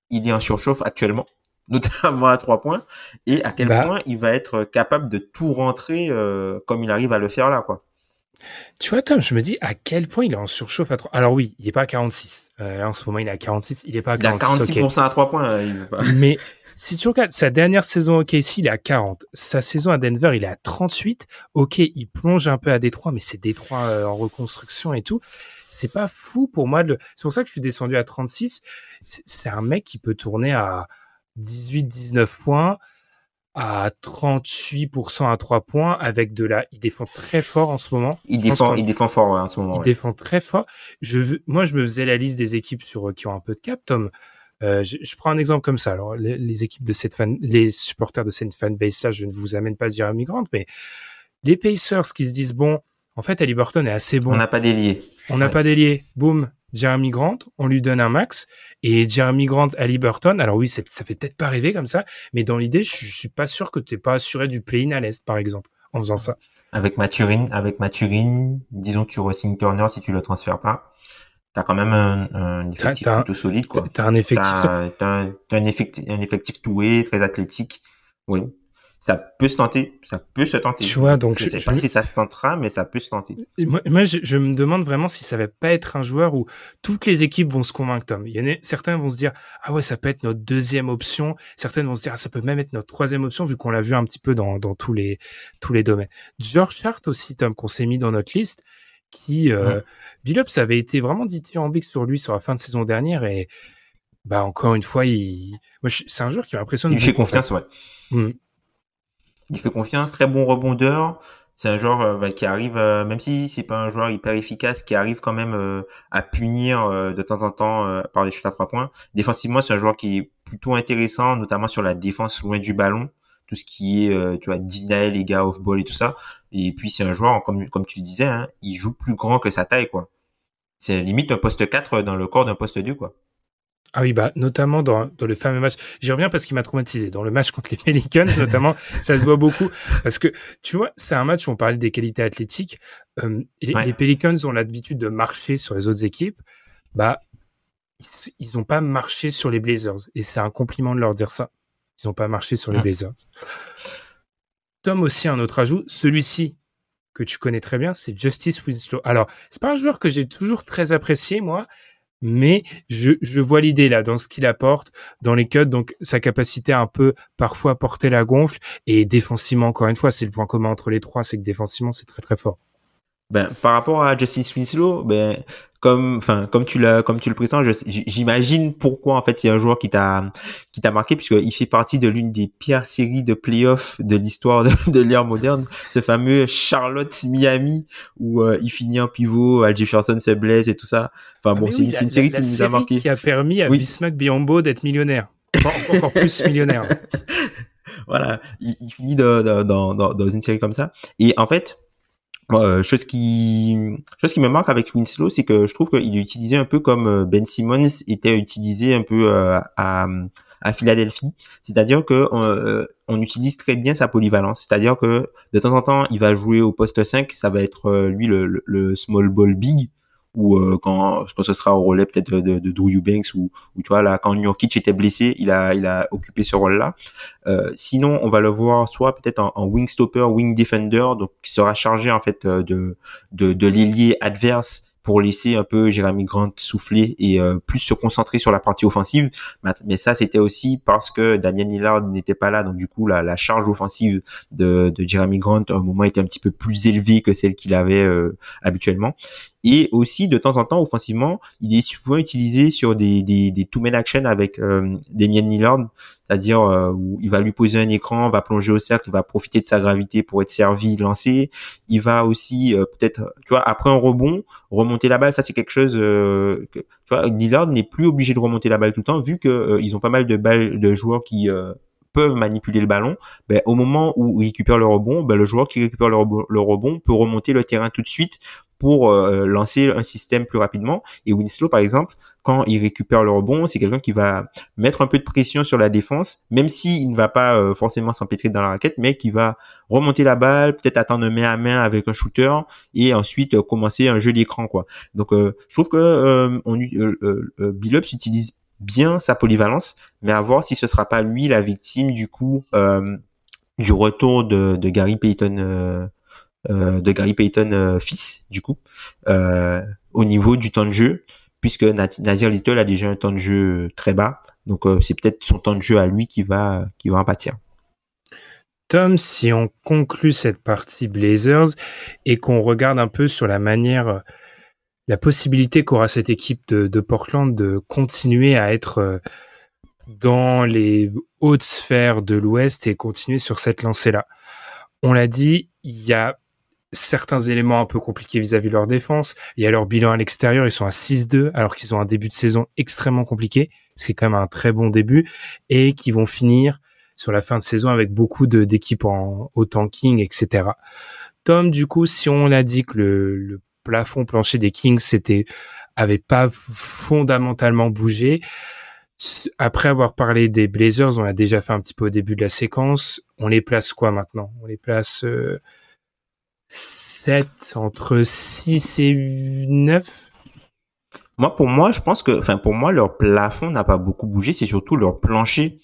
il est en surchauffe actuellement, notamment à trois points, et à quel bah. point il va être capable de tout rentrer euh, comme il arrive à le faire là, quoi. Tu vois, Tom, je me dis à quel point il est en surchauffe à 3. Alors oui, il est pas à 46. Euh, en ce moment, il est à 46. Il est pas à 46. Il a 46% à 3 points. Mais si tu regardes sa dernière saison au KC, il est à 40. Sa saison à Denver, il est à 38. Ok, il plonge un peu à Détroit, mais c'est Détroit euh, en reconstruction et tout. C'est pas fou pour moi. De... C'est pour ça que je suis descendu à 36. C'est un mec qui peut tourner à 18, 19 points à 38% à 3 points avec de la il défend très fort en ce moment. Il défend il défend fort en ce moment. Il défend très fort. Je moi je me faisais la liste des équipes sur qui ont un peu de cap Tom. Euh, je, prends un exemple comme ça. Alors les, équipes de cette fan les supporters de cette fanbase là, je ne vous amène pas Jeremy Grant mais les Pacers qui se disent bon, en fait Ali Burton est assez bon. On n'a pas délié. On n'a pas délié. Boum, Jeremy Grant, on lui donne un max et Jeremy Grant, Ali Burton. Alors oui, ça fait peut-être pas rêver comme ça, mais dans l'idée, je, suis pas sûr que tu pas assuré du play-in à l'est, par exemple, en faisant ça. Avec Maturine, avec Maturine, disons que tu re Turner si tu le transfères pas. T'as quand même un, un effectif plutôt solide, quoi. T'as un effectif. T'as un, un, effectif, un effectif toué, très athlétique. Oui ça peut se tenter, ça peut se tenter. Tu vois, donc je, sais pas si ça se tentera, mais ça peut se tenter. Moi, moi je, je, me demande vraiment si ça va pas être un joueur où toutes les équipes vont se convaincre. Tom, il y en a certains vont se dire ah ouais, ça peut être notre deuxième option. Certaines vont se dire ah, ça peut même être notre troisième option vu qu'on l'a vu un petit peu dans, dans tous les tous les domaines. George Hart aussi, Tom, qu'on s'est mis dans notre liste, qui euh, Billups avait été vraiment dithyrambique sur lui sur la fin de saison dernière et bah encore une fois, il, moi c'est un joueur qui m'impressionne. Il fait confiance, ouais. Mmh il fait confiance, très bon rebondeur. C'est un joueur euh, bah, qui arrive, euh, même si c'est pas un joueur hyper efficace, qui arrive quand même euh, à punir de temps en temps par les chutes à trois points. Défensivement, c'est un joueur qui est plutôt intéressant, notamment sur la défense loin du ballon, tout ce qui est, tu vois, deny les gars off ball et tout ça. Et puis c'est un joueur, comme comme tu le disais, hein, il joue plus grand que sa taille, quoi. C'est limite un poste 4 dans le corps d'un poste 2, quoi. Ah oui, bah notamment dans, dans le fameux match. J'y reviens parce qu'il m'a traumatisé. Dans le match contre les Pelicans, notamment, ça se voit beaucoup parce que tu vois, c'est un match où on parlait des qualités athlétiques. Euh, les, Pelicans ont l'habitude de marcher sur les autres équipes. Bah, ils n'ont pas marché sur les Blazers et c'est un compliment de leur dire ça. Ils n'ont pas marché sur les ah. Blazers. Tom aussi un autre ajout. Celui-ci que tu connais très bien, c'est Justice Winslow. Alors, c'est pas un joueur que j'ai toujours très apprécié moi mais je, je vois l'idée là dans ce qu'il apporte, dans les cuts, donc sa capacité à un peu parfois porter la gonfle et défensivement encore une fois, c'est le point commun entre les trois, c'est que défensivement c'est très très fort. Ben, par rapport à Justin Winslow, ben, comme, enfin, comme tu l'as, comme tu le présentes, j'imagine pourquoi en fait a un joueur qui t'a, qui t'a marqué puisqu'il fait partie de l'une des pires séries de playoffs de l'histoire de, l'ère moderne, ce fameux Charlotte Miami où euh, il finit en pivot, Al Jefferson se blesse et tout ça. Enfin bon, ah, c'est une, série qui nous a marqué. Qui a permis à Bismack Biombo d'être millionnaire, encore, plus millionnaire. voilà, il, finit dans, dans, dans une série comme ça. Et en fait, euh, chose qui chose qui me marque avec Winslow, c'est que je trouve qu'il est utilisé un peu comme euh, Ben Simmons était utilisé un peu euh, à, à Philadelphie, c'est-à-dire que on, on, utilise très bien sa polyvalence, c'est-à-dire que de temps en temps il va jouer au poste 5, ça va être lui le, le small ball big, ou euh, quand quand ce sera au relais peut-être de, de, Drew Eubanks ou, ou tu vois là quand Nurkic était blessé il a il a occupé ce rôle là euh, sinon on va le voir soit peut-être en, en, wing stopper wing defender donc qui sera chargé en fait euh, de de, de l'ailier adverse pour laisser un peu Jérémy Grant souffler et euh, plus se concentrer sur la partie offensive. Mais ça, c'était aussi parce que Damien Lillard n'était pas là, donc du coup, la, la charge offensive de, de Jeremy Grant à un moment était un petit peu plus élevée que celle qu'il avait euh, habituellement. Et aussi, de temps en temps, offensivement, il est souvent utilisé sur des, des, des two-man action avec euh, Damien Lillard, c'est-à-dire euh, où il va lui poser un écran, va plonger au cercle, il va profiter de sa gravité pour être servi, lancé. Il va aussi euh, peut-être, tu vois, après un rebond, remonter la balle. Ça, c'est quelque chose que, tu vois, Lillard n'est plus obligé de remonter la balle tout le temps, vu que ils ont pas mal de balles de joueurs qui peuvent manipuler le ballon, ben, au moment où ils récupèrent le rebond, ben, le joueur qui récupère le rebond, peut remonter le terrain tout de suite pour euh, lancer un système plus rapidement. Et Winslow, par exemple, quand il récupère le rebond, c'est quelqu'un qui va mettre un peu de pression sur la défense, même s'il ne va pas euh, forcément s'empêtrer dans la raquette, mais qui va remonter la balle, peut-être attendre main à main avec un shooter et ensuite euh, commencer un jeu d'écran quoi. Donc je trouve que on Billups utilise bien sa polyvalence, mais à voir si ce sera pas lui la victime du coup du retour de, de Gary Payton euh, de Gary Payton euh, fils du coup euh, au niveau du temps de jeu puisque Nazir Little a déjà un temps de jeu très bas donc c'est peut-être son temps de jeu à lui qui va qui va en pâtir. Tom, si on conclut cette partie Blazers et qu'on regarde un peu sur la manière, la possibilité qu'aura cette équipe de, de, Portland de continuer à être dans les hautes sphères de l'Ouest et continuer sur cette lancée-là. On l'a dit, il y a certains éléments un peu compliqués vis-à-vis de leur défense. Il y a leur bilan à l'extérieur, ils sont à 6-2 alors qu'ils ont un début de saison extrêmement compliqué, ce qui est quand même un très bon début, et qui vont finir sur la fin de saison avec beaucoup d'équipes en au tanking, etc. Tom, du coup, si on a dit que le, le plafond plancher des Kings c'était avait pas fondamentalement bougé, après avoir parlé des Blazers, on a déjà fait un petit peu au début de la séquence. On les place quoi maintenant? On les place euh, 7, entre 6 et 9 Moi, pour moi, je pense que, enfin, pour moi, leur plafond n'a pas beaucoup bougé, c'est surtout leur plancher.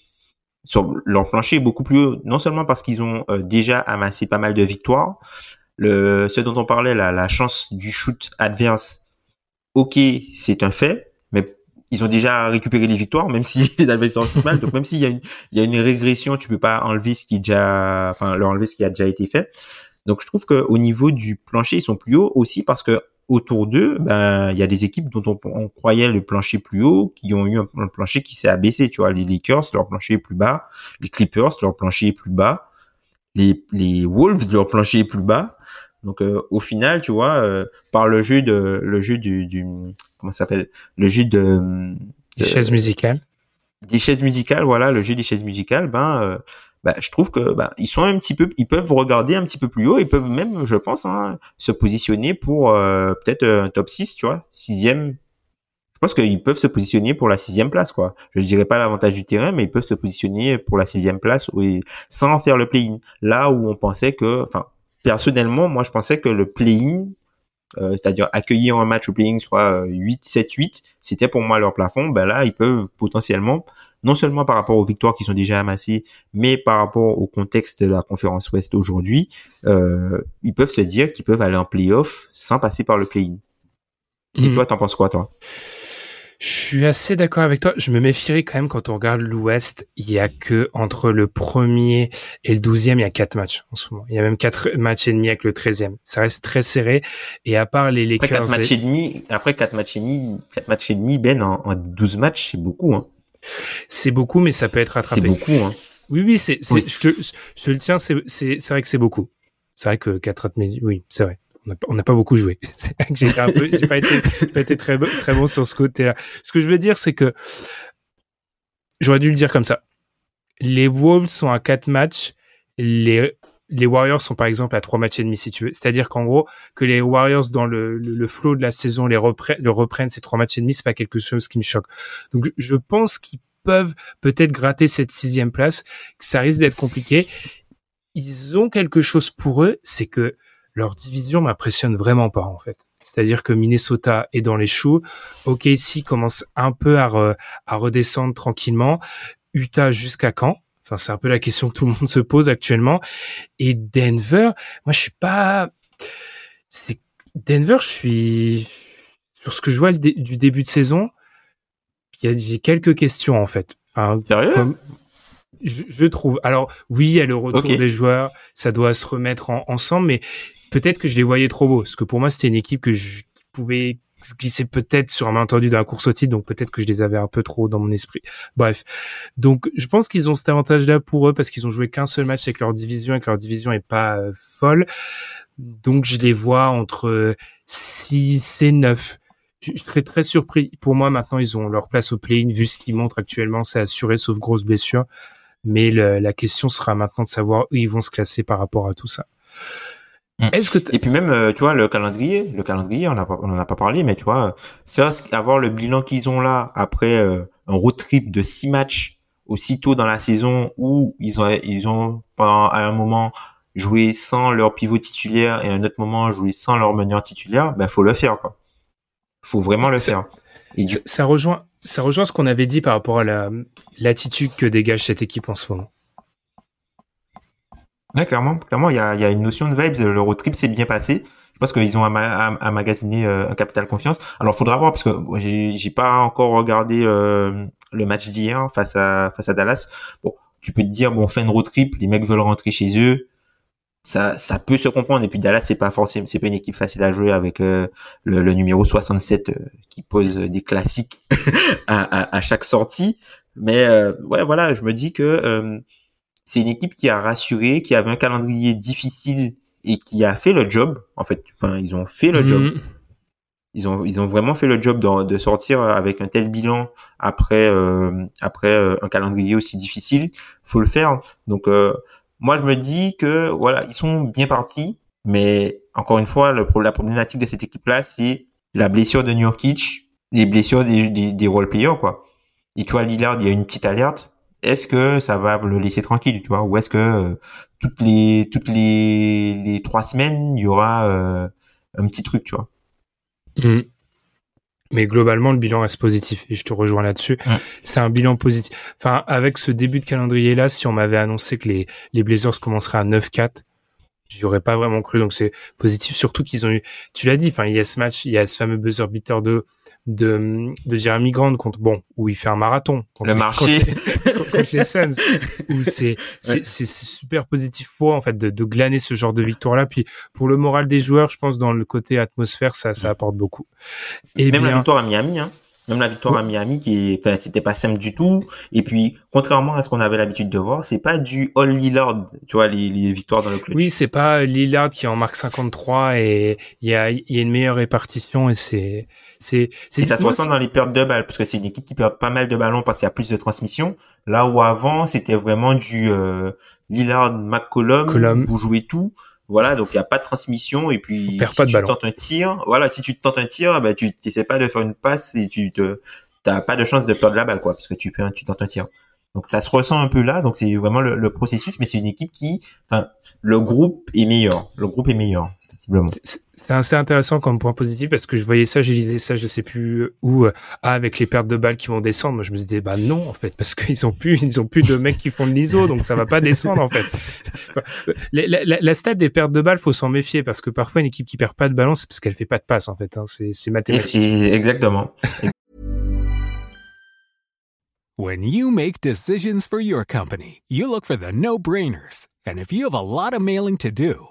Sur, leur plancher est beaucoup plus haut, non seulement parce qu'ils ont euh, déjà amassé pas mal de victoires, le, ce dont on parlait, la, la chance du shoot adverse, ok, c'est un fait, mais ils ont déjà récupéré les victoires, même si les adversaires sont mal. Donc même s'il y a une, il y a une régression, tu peux pas enlever ce qui déjà, enfin, leur enlever ce qui a déjà été fait. Donc je trouve qu'au niveau du plancher, ils sont plus hauts aussi parce que autour d'eux, ben il y a des équipes dont on, croyait le plancher plus haut qui ont eu un, plancher qui s'est abaissé. Tu vois, les Lakers, leur plancher est plus bas, les Clippers, leur plancher est plus bas, les, les Wolves, leur plancher est plus bas. Donc euh, au final, tu vois, euh, par le jeu de le jeu du, du comment ça s'appelle, le jeu de, des chaises musicales, des chaises musicales, voilà, le jeu des chaises musicales, ben euh, bah, je trouve que bah, ils sont un petit peu, ils peuvent regarder un petit peu plus haut, ils peuvent même, je pense, hein, se positionner pour euh, peut-être un top 6, tu vois, sixième. Je pense qu'ils peuvent se positionner pour la sixième place, quoi. Je dirais pas l'avantage du terrain, mais ils peuvent se positionner pour la sixième place oui, sans faire le play-in. Là où on pensait que, enfin, personnellement, moi, je pensais que le play-in, euh, c'est-à-dire accueillir un match au play-in soit 8, 7, 8, c'était pour moi leur plafond. Ben là, ils peuvent potentiellement non seulement par rapport aux victoires qui sont déjà amassées, mais par rapport au contexte de la conférence Ouest aujourd'hui, euh, ils peuvent se dire qu'ils peuvent aller en playoff sans passer par le play-in. Et hmm. toi, t'en penses quoi, toi? Je suis assez d'accord avec toi. Je me méfierais quand même quand on regarde l'Ouest. Il y a que entre le premier et le douzième, il y a quatre matchs en ce moment. Il y a même quatre matchs et demi avec le treizième. Ça reste très serré. Et à part les Lakers. Après quatre matchs et demi, après quatre matchs et demi, quatre matchs et demi, Ben, en, en 12 matchs, c'est beaucoup, hein. C'est beaucoup, mais ça peut être rattrapé. C'est beaucoup, hein. Oui, oui, c'est, Je, te, je le tiens, c'est, c'est, c'est vrai que c'est beaucoup. C'est vrai que 4 oui, c'est vrai. On n'a pas beaucoup joué. C'est vrai que j'ai un peu, j'ai pas été, pas été très, très bon sur ce côté-là. Ce que je veux dire, c'est que j'aurais dû le dire comme ça. Les Wolves sont à 4 matchs. Les les Warriors sont par exemple à trois matchs et demi si tu veux. C'est-à-dire qu'en gros, que les Warriors dans le, le, flow de la saison les reprennent, le reprennent ces trois matchs et demi, c'est pas quelque chose qui me choque. Donc je pense qu'ils peuvent peut-être gratter cette sixième place, que ça risque d'être compliqué. Ils ont quelque chose pour eux, c'est que leur division m'impressionne vraiment pas en fait. C'est-à-dire que Minnesota est dans les choux, OKC commence un peu à, à redescendre tranquillement, Utah jusqu'à quand? Enfin, c'est un peu la question que tout le monde se pose actuellement. Et Denver, moi, je suis pas. C'est Denver, je suis sur ce que je vois du début de saison. J'ai quelques questions en fait. Enfin, Sérieux? je, trouve. Alors oui, il y a le retour des joueurs, ça doit se remettre ensemble, mais peut-être que je les voyais trop beaux, parce que pour moi c'était une équipe que je pouvais se glisser peut-être sur un malentendu dans la course au titre, donc peut-être que je les avais un peu trop dans mon esprit. Bref, donc je pense qu'ils ont cet avantage-là pour eux parce qu'ils ont joué qu'un seul match avec leur division et que leur division est pas euh, folle. Donc je les vois entre 6 et 9. Je, serais très surpris. Pour moi, maintenant, ils ont leur place au play-in. Vu ce qu'ils montrent actuellement, c'est assuré, sauf grosse blessure. Mais la question sera maintenant de savoir où ils vont se classer par rapport à tout ça. Mm. Est-ce que et puis même euh, tu vois le calendrier, le calendrier on n'a pas on en a pas parlé mais tu vois faire avoir le bilan qu'ils ont là après euh, un road trip de six matchs aussitôt dans la saison où ils ont ils ont pendant à un moment joué sans leur pivot titulaire et à un autre moment joué sans leur meneur titulaire, ben faut le faire quoi. Faut vraiment le faire. Et ça rejoint ça rejoint ce qu'on avait dit par rapport à la l'attitude que dégage cette équipe en ce moment. Ouais, clairement, clairement, il y a, y a une notion de vibes. Le road trip s'est bien passé. Je pense qu'ils ont amagasiné euh, un capital confiance. Alors, faudra voir parce que j'ai, j'ai pas encore regardé euh, le match d'hier face à face à Dallas. Bon, tu peux te dire bon, fin de road trip, les mecs veulent rentrer chez eux. Ça, ça peut se comprendre. Et puis Dallas, c'est pas forcément, c'est pas une équipe facile à jouer avec euh, le, le, numéro 67 qui pose des classiques à, à, à, chaque sortie. Mais ouais, voilà, je me dis que c'est une équipe qui a rassuré, qui avait un calendrier difficile et qui a fait le job. En fait, enfin, ils ont fait le job. Mhm. Ils ont, ils ont vraiment fait le job de, de sortir avec un tel bilan après, euh, après euh, un calendrier aussi difficile. Faut le faire. Donc, euh, moi, je me dis que voilà, ils sont bien partis, mais encore une fois, le, la problématique de cette équipe-là, c'est la blessure de Nurkic, les blessures des, des, des role players, quoi. Et tu vois, Lillard, il y a une petite alerte est-ce que ça va le laisser tranquille, tu vois, ou est-ce que euh, toutes les toutes les, les trois semaines il y aura euh, un petit truc, tu vois? Mmh. Mais globalement, le bilan reste positif et je te rejoins là-dessus. C'est un bilan positif. Enfin, avec ce début de calendrier là, si on m'avait annoncé que les les Blazers commenceraient à 9-4, j'y aurais pas vraiment cru. Donc c'est positif, surtout qu'ils ont eu. Tu l'as dit. Enfin, il y a ce match, il y a ce fameux buzzer beater de de, de Jeremy Grant contre bon où il fait un marathon. Contre, le marché. contre, les Suns. Où c'est c'est super positif pour eux, en fait de, de glaner ce genre de victoire là puis pour le moral des joueurs je pense dans le côté atmosphère ça ça apporte beaucoup. Et même la victoire à Miami hein. Même la victoire à Miami qui enfin, c'était pas simple du tout. Et puis contrairement à ce qu'on avait l'habitude de voir c'est pas du all Lillard tu vois les, les victoires dans le clutch. Oui c'est pas Lillard qui en marque 53 et il y a il y a une meilleure répartition et c'est c'est et ça se ressent dans les pertes de balles parce que c'est une équipe qui perd pas mal de ballons parce qu'il y a plus de transmission là où avant c'était vraiment du euh, Lillard McCollum vous jouez tout. Voilà, donc il y a pas de transmission. Et puis si tu tentes un tir, voilà, si tu tentes un tir, bah tu sais pas de faire une passe et tu te t'as pas de chance de perdre la balle quoi parce que tu tu tentes un tir. Donc ça se ressent un peu là, donc c'est vraiment le, le, processus, mais c'est une équipe qui, enfin, le groupe est meilleur, le groupe est meilleur. C'est assez intéressant comme point positif parce que je voyais ça, j'ai lisé ça, je sais plus où, ah, avec les pertes de balles qui vont descendre. Moi, je me disais, bah non, en fait, parce qu'ils ont plus, ils ont plus de mecs qui font de l'ISO, donc ça va pas descendre, en fait. La, la, la stat des pertes de balles, faut s'en méfier parce que parfois, une équipe qui perd pas de balance, c'est parce qu'elle fait pas de passe, en fait. Hein. C'est mathématique. Exactement. When you make decisions for your company, you look for the no-brainers. And if you have a lot of mailing to do,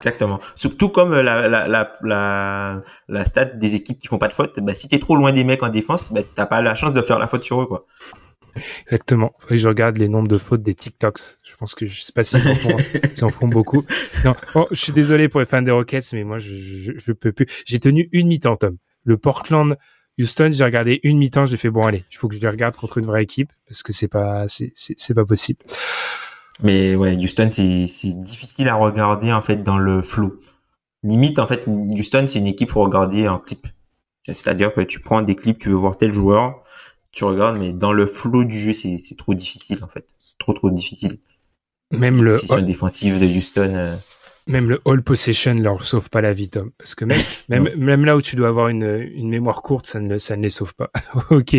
Exactement. Surtout comme la, la, la, la, la stat des équipes qui font pas de faute, bah, si t'es trop loin des mecs en défense, bah, t'as pas la chance de faire la faute sur eux, quoi. Exactement. je regarde les nombres de fautes des TikToks. Je pense que je sais pas s'ils en font, en font beaucoup. Non, oh, je suis désolé pour les fans des Rockets, mais moi, je, je, je peux plus. J'ai tenu une mi-temps, Tom. Le Portland Houston, j'ai regardé une mi-temps, j'ai fait bon allez, il faut que je les regarde contre une vraie équipe parce que c'est pas c'est c'est pas possible. Mais ouais, Houston, c'est difficile à regarder en fait dans le flow. Limite, en fait, Houston, c'est une équipe pour regarder en clip. C'est-à-dire que tu prends des clips, tu veux voir tel joueur, tu regardes, mais dans le flow du jeu, c'est trop difficile en fait. Trop trop difficile. Même le défensive de Houston. Euh, Même le all possession leur sauve pas la vie, Tom. Parce que même, même, même là où tu dois avoir une, une mémoire courte, ça ne, ça ne les sauve pas. ok.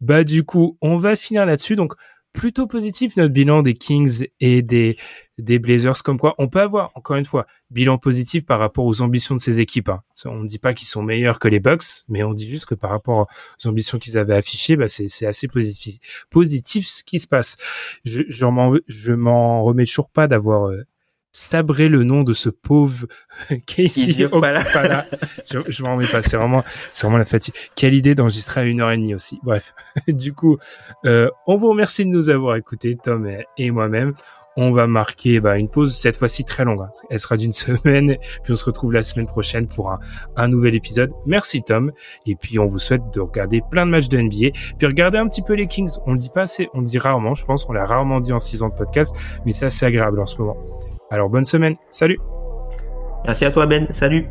Bah, du coup, on va finir là-dessus. Donc, plutôt positif notre bilan des Kings et des, des Blazers. Comme quoi, on peut avoir, encore une fois, bilan positif par rapport aux ambitions de ces équipes. Hein. On ne dit pas qu'ils sont meilleurs que les Bucks, mais on dit juste que par rapport aux ambitions qu'ils avaient affichées, bah c'est assez positif, positif ce qui se passe. Je, m'en remets toujours pas d'avoir euh, sabrer le nom de ce pauvre Casey Okpala. je, je m'en remets pas. C'est vraiment, c'est vraiment la fatigue. Quelle idée d'enregistrer à une heure et demie aussi. Bref. du coup, euh, on vous remercie de nous avoir écoutés, Tom et, moi-même. On va marquer bah, une pause cette fois-ci très longue. Hein. Elle sera d'une semaine, puis on se retrouve la semaine prochaine pour un, un nouvel épisode. Merci Tom, et puis on vous souhaite de regarder plein de matchs de NBA, puis regardez un petit peu les Kings. On le dit pas assez, on le dit rarement, je pense, on l'a rarement dit en six ans de podcast, mais c'est assez agréable en ce moment. Alors bonne semaine, salut. Merci à toi Ben, salut